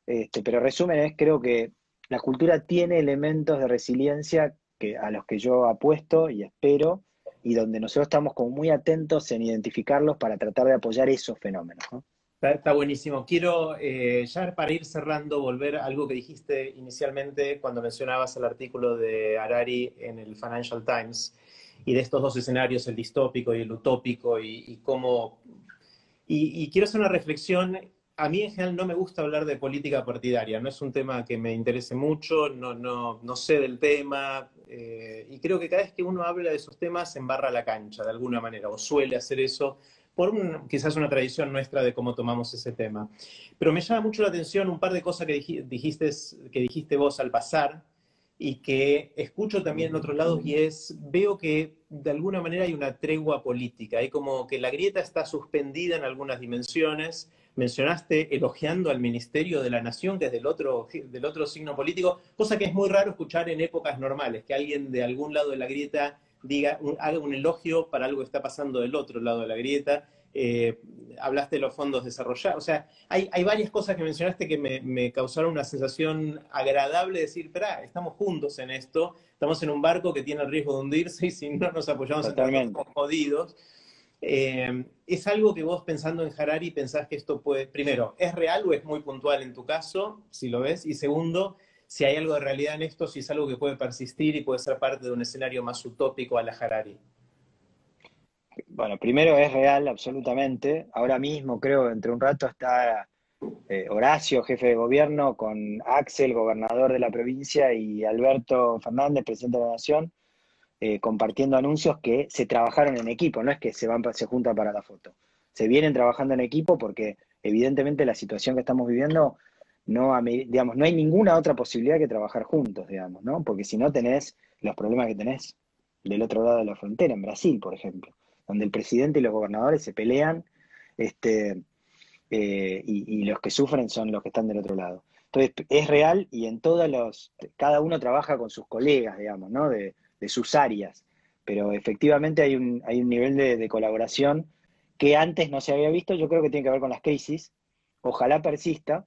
este, pero resumen es, creo que la cultura tiene elementos de resiliencia que, a los que yo apuesto y espero, y donde nosotros estamos como muy atentos en identificarlos para tratar de apoyar esos fenómenos. Está, buenísimo. Quiero, eh, ya para ir cerrando, volver a algo que dijiste inicialmente cuando mencionabas el artículo de Harari en el Financial Times y de estos dos escenarios, el distópico y el utópico, y, cómo... Y, quiero hacer una reflexión. A mí en general no me gusta hablar de política partidaria, no es un tema que me interese mucho, no, no, no sé del tema, eh, y creo que cada vez que uno habla de esos temas embarra la cancha de alguna manera, o suele hacer eso por quizás una tradición nuestra de cómo tomamos ese tema. Pero me llama mucho la atención un par de cosas que dijiste, que dijiste vos al pasar y que escucho también en otros lados y es, veo que de alguna manera hay una tregua política, hay como que la grieta está suspendida en algunas dimensiones. Mencionaste elogiando al Ministerio de la Nación, que es del otro, del otro signo político, cosa que es muy raro escuchar en épocas normales, que alguien de algún lado de la grieta diga, haga un elogio para algo que está pasando del otro lado de la grieta. Eh, hablaste de los fondos desarrollados. O sea, hay, varias cosas que mencionaste que me, causaron una sensación agradable de decir, espera, estamos juntos en esto, estamos en un barco que tiene el riesgo de hundirse y si no nos apoyamos estamos jodidos. Eh, ¿Es algo que vos pensando en Harari pensás que esto puede, primero, ¿es real o es muy puntual en tu caso, si lo ves? Y segundo, si hay algo de realidad en esto, si es algo que puede persistir y puede ser parte de un escenario más utópico a la Harari. Bueno, primero es real, absolutamente. Ahora mismo, creo, entre un rato está eh, Horacio, jefe de gobierno, con Axel, gobernador de la provincia, y Alberto Fernández, presidente de la Nación, eh, compartiendo anuncios que se trabajaron en equipo, no es que se, van, se juntan para la foto. Se vienen trabajando en equipo porque evidentemente la situación que estamos viviendo no, digamos, no hay ninguna otra posibilidad que trabajar juntos, digamos, ¿no? Porque si no tenés los problemas que tenés del otro lado de la frontera, en Brasil, por ejemplo, donde el presidente y los gobernadores se pelean, este, eh, y, los que sufren son los que están del otro lado. Entonces, es real y en todos los, cada uno trabaja con sus colegas, digamos, ¿no? De, sus áreas, pero efectivamente hay un, hay un nivel de, de colaboración que antes no se había visto, yo creo que tiene que ver con las crisis, ojalá persista,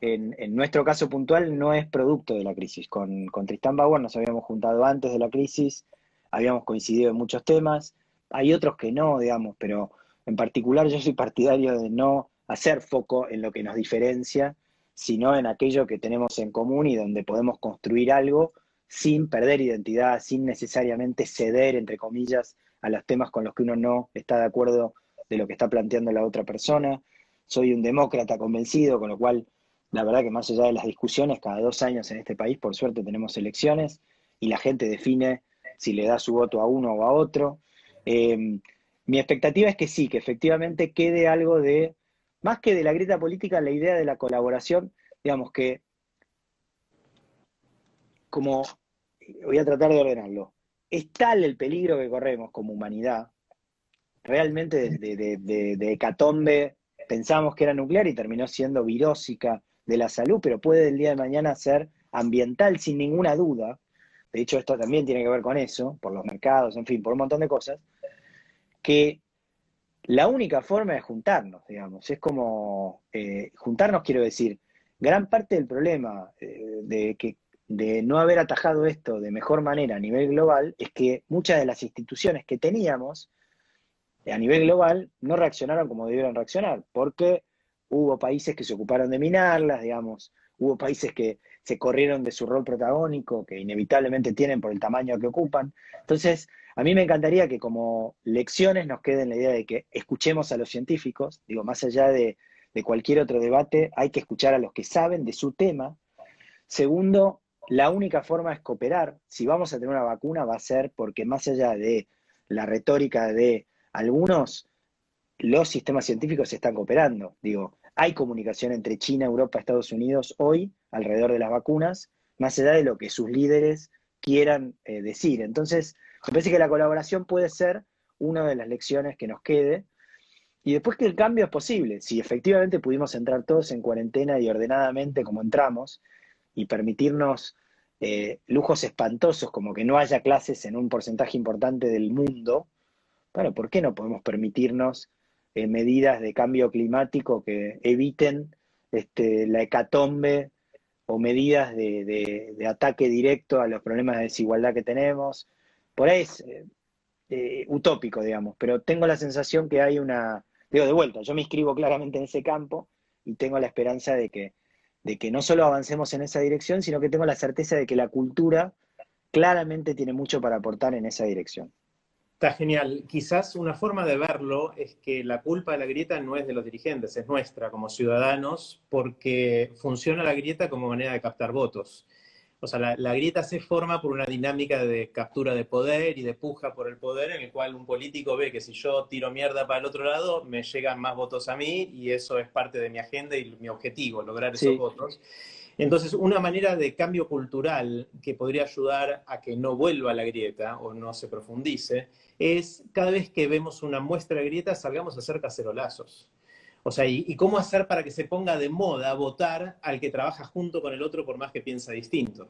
en, nuestro caso puntual no es producto de la crisis. Con, con Tristán Bauer nos habíamos juntado antes de la crisis, habíamos coincidido en muchos temas, hay otros que no, digamos, pero en particular yo soy partidario de no hacer foco en lo que nos diferencia, sino en aquello que tenemos en común y donde podemos construir algo sin perder identidad, sin necesariamente ceder, entre comillas, a los temas con los que uno no está de acuerdo de lo que está planteando la otra persona. Soy un demócrata convencido, con lo cual la verdad que más allá de las discusiones, cada dos años en este país, por suerte, tenemos elecciones y la gente define si le da su voto a uno o a otro. Em, mi expectativa es que sí, que efectivamente quede algo de, más que de la grieta política, la idea de la colaboración, digamos que, como, voy a tratar de ordenarlo, es tal el peligro que corremos como humanidad, realmente de, hecatombe, pensamos que era nuclear y terminó siendo virósica, de la salud, pero puede el día de mañana ser ambiental sin ninguna duda. De hecho, esto también tiene que ver con eso, por los mercados, en fin, por un montón de cosas, que la única forma es juntarnos, digamos. Es como, eh, juntarnos quiero decir, gran parte del problema eh, de, que, de no haber atajado esto de mejor manera a nivel global es que muchas de las instituciones que teníamos a nivel global no reaccionaron como debieron reaccionar, porque hubo países que se ocuparon de minarlas, digamos, hubo países que se corrieron de su rol protagónico, que inevitablemente tienen por el tamaño que ocupan. Entonces, a mí me encantaría que como lecciones nos quede la idea de que escuchemos a los científicos, digo, más allá de, de cualquier otro debate, hay que escuchar a los que saben de su tema. Segundo, la única forma es cooperar. Si vamos a tener una vacuna va a ser porque más allá de la retórica de algunos, los sistemas científicos están cooperando. Digo, hay comunicación entre China, Europa, Estados Unidos hoy alrededor de las vacunas. más allá de lo que sus líderes quieran eh, decir. Entonces, me parece que la colaboración puede ser una de las lecciones que nos quede. Y después que el cambio es posible, si efectivamente pudimos entrar todos en cuarentena y ordenadamente como entramos, y permitirnos eh, lujos espantosos como que no haya clases en un porcentaje importante del mundo, bueno, ¿por qué no podemos permitirnos eh, medidas de cambio climático que eviten este, la hecatombe o medidas de, ataque directo a los problemas de desigualdad que tenemos? Por ahí es eh, utópico, digamos, pero tengo la sensación que hay una, digo de vuelta, yo me inscribo claramente en ese campo y tengo la esperanza de que de que no solo avancemos en esa dirección, sino que tengo la certeza de que la cultura claramente tiene mucho para aportar en esa dirección. Está genial. Quizás una forma de verlo es que la culpa de la grieta no es de los dirigentes, es nuestra como ciudadanos, porque funciona la grieta como manera de captar votos. O sea, la, grieta se forma por una dinámica de captura de poder y de puja por el poder, en el cual un político ve que si yo tiro mierda para el otro lado, me llegan más votos a mí y eso es parte de mi agenda y mi objetivo, lograr esos votos. Entonces, una manera de cambio cultural que podría ayudar a que no vuelva la grieta o no se profundice es cada vez que vemos una muestra de grieta salgamos a hacer cacerolazos. O sea, y, cómo hacer para que se ponga de moda votar al que trabaja junto con el otro por más que piensa distinto.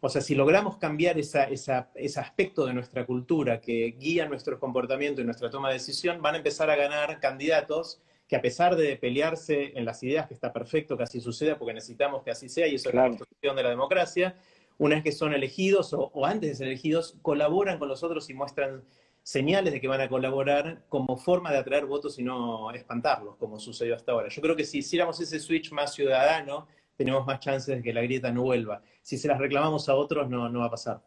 O sea, si logramos cambiar ese aspecto de nuestra cultura que guía nuestro comportamiento y nuestra toma de decisión, van a empezar a ganar candidatos que a pesar de pelearse en las ideas, que está perfecto que así suceda, porque necesitamos que así sea, y eso es la construcción de la democracia, una vez que son elegidos o, o antes de ser elegidos, colaboran con los otros y muestran señales de que van a colaborar como forma de atraer votos y no espantarlos, como sucedió hasta ahora. Yo creo que si hiciéramos ese switch más ciudadano, tenemos más chances de que la grieta no vuelva. Si se las reclamamos a otros, no, no va a pasar.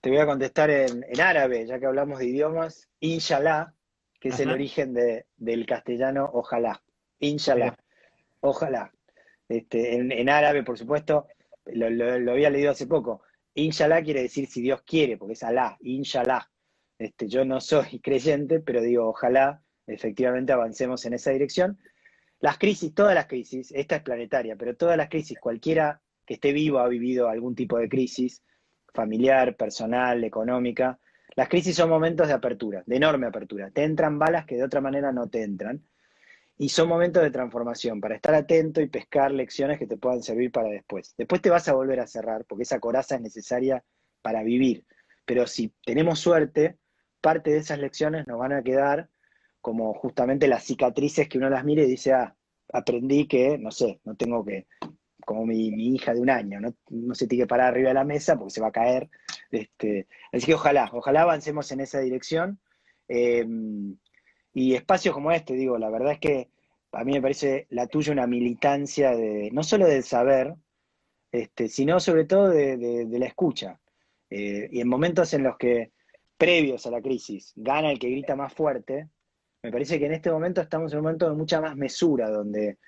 Te voy a contestar en, árabe, ya que hablamos de idiomas. Inshallah, que es el origen del castellano ojalá. Inshallah. Ojalá. Este, en, árabe, por supuesto, lo había leído hace poco. Inshallah quiere decir si Dios quiere, porque es Alá, Inshallah. Este, yo no soy creyente, pero digo, ojalá efectivamente avancemos en esa dirección. Las crisis, todas las crisis, esta es planetaria, pero todas las crisis, cualquiera que esté vivo ha vivido algún tipo de crisis familiar, personal, económica. Las crisis son momentos de apertura, de enorme apertura. Te entran balas que de otra manera no te entran y son momentos de transformación para estar atento y pescar lecciones que te puedan servir para después. Después te vas a volver a cerrar porque esa coraza es necesaria para vivir. Pero si tenemos suerte, parte de esas lecciones nos van a quedar como justamente las cicatrices que uno las mire y dice, ah, aprendí que, no sé, no tengo que, como mi, hija de un año, no, se tiene que parar arriba de la mesa porque se va a caer. Este, así que ojalá, ojalá avancemos en esa dirección. Eh, y espacios como este, digo, la verdad es que a mí me parece la tuya una militancia de, no solo del saber, este, sino sobre todo de, la escucha. Eh, y en momentos en los que, previos a la crisis, gana el que grita más fuerte, me parece que en este momento estamos en un momento de mucha más mesura, donde,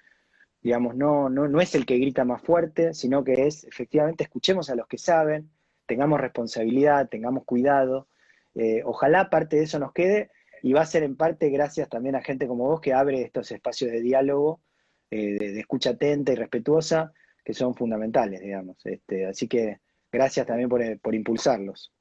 digamos, no, no, no es el que grita más fuerte, sino que es, efectivamente, escuchemos a los que saben, tengamos responsabilidad, tengamos cuidado. Eh, ojalá parte de eso nos quede y va a ser en parte gracias también a gente como vos que abre estos espacios de diálogo, eh, de, escucha atenta y respetuosa, que son fundamentales, digamos. Este, así que gracias también por, impulsarlos.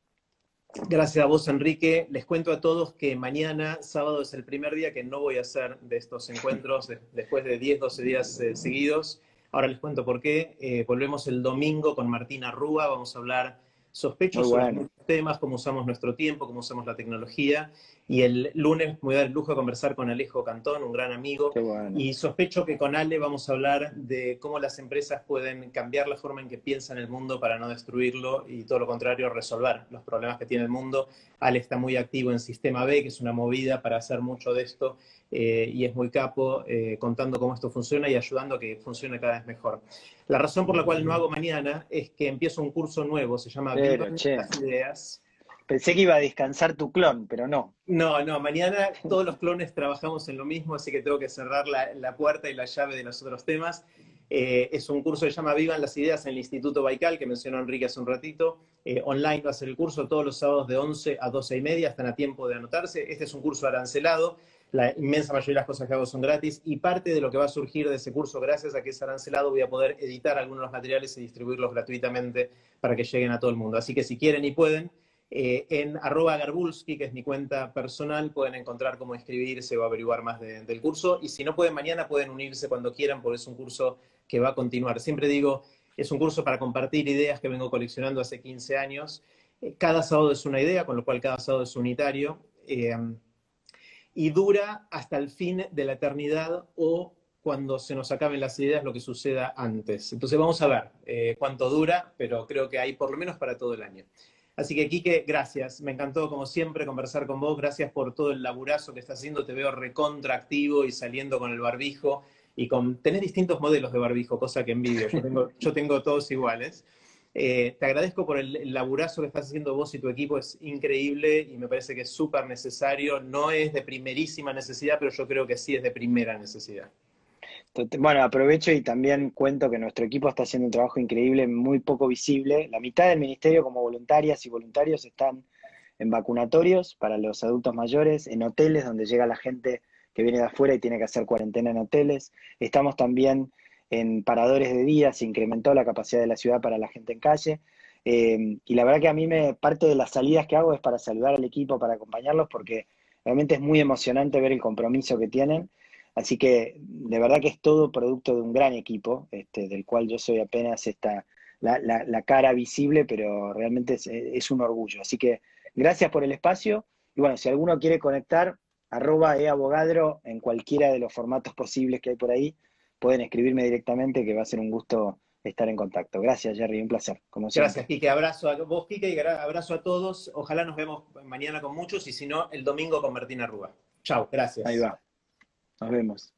Gracias a vos, Enrique. Les cuento a todos que mañana, sábado, es el primer día que no voy a hacer de estos encuentros después de 10, 12 días eh, seguidos. Ahora les cuento por qué. Eh, volvemos el domingo con Martina Rúa. Vamos a hablar sospecho sobre muchos temas, cómo usamos nuestro tiempo, cómo usamos la tecnología. Y el lunes me voy a dar el lujo de conversar con Alejo Cantón, un gran amigo. Y sospecho que con Ale vamos a hablar de cómo las empresas pueden cambiar la forma en que piensan el mundo para no destruirlo y todo lo contrario, resolver los problemas que tiene el mundo. Ale está muy activo en Sistema B, que es una movida para hacer mucho de esto eh, y es muy capo eh, contando cómo esto funciona y ayudando a que funcione cada vez mejor. La razón por la cual no hago mañana es que empiezo un curso nuevo, se llama Viva las Ideas Pensé que iba a descansar tu clon, pero no. No, no, mañana todos los clones trabajamos en lo mismo, así que tengo que cerrar la, puerta y la llave de los otros temas. Eh, es un curso que se llama Vivan las Ideas en el Instituto Baikal, que mencionó Enrique hace un ratito. Eh, online va a ser el curso todos los sábados de 11 a 12 y media, están a tiempo de anotarse. Este es un curso arancelado, la inmensa mayoría de las cosas que hago son gratis y parte de lo que va a surgir de ese curso, gracias a que es arancelado, voy a poder editar algunos de los materiales y distribuirlos gratuitamente para que lleguen a todo el mundo. Así que si quieren y pueden, eh, en arroba garbulski, que es mi cuenta personal, pueden encontrar cómo inscribirse o averiguar más del curso. Y si no pueden mañana, pueden unirse cuando quieran, porque es un curso que va a continuar. Siempre digo, es un curso para compartir ideas que vengo coleccionando hace 15 años. Eh, cada sábado es una idea, con lo cual cada sábado es unitario. Eh, y dura hasta el fin de la eternidad o cuando se nos acaben las ideas lo que suceda antes. Entonces vamos a ver cuánto dura, pero creo que hay por lo menos para todo el año. Así que, Quique, gracias. Me encantó, como siempre, conversar con vos. Gracias por todo el laburazo que estás haciendo. Te veo recontractivo y saliendo con el barbijo. Y con, tenés distintos modelos de barbijo, cosa que envidio. Yo tengo, todos iguales. Eh, te agradezco por el, laburazo que estás haciendo vos y tu equipo. Es increíble y me parece que es súper necesario. No es de primerísima necesidad, pero yo creo que sí es de primera necesidad. Bueno, aprovecho y también cuento que nuestro equipo está haciendo un trabajo increíble, muy poco visible. La mitad del ministerio como voluntarias y voluntarios están en vacunatorios para los adultos mayores, en hoteles donde llega la gente que viene de afuera y tiene que hacer cuarentena en hoteles. Estamos también en paradores de día, se incrementó la capacidad de la ciudad para la gente en calle. Eh, y la verdad que a mí me parte de las salidas que hago es para saludar al equipo, para acompañarlos, porque realmente es muy emocionante ver el compromiso que tienen Así que de verdad que es todo producto de un gran equipo, este, del cual yo soy apenas esta, la, cara visible, pero realmente es, un orgullo. Así que gracias por el espacio. Y bueno, si alguno quiere conectar, arroba eabogadro en cualquiera de los formatos posibles que hay por ahí, pueden escribirme directamente, que va a ser un gusto estar en contacto. Gracias, Jerry, un placer. Como Gracias, Quique. Abrazo a vos, Quique, y abrazo a todos. Ojalá nos vemos mañana con muchos y si no, el domingo con Martina Rúa. Chao, gracias. Ahí va. Nos vemos.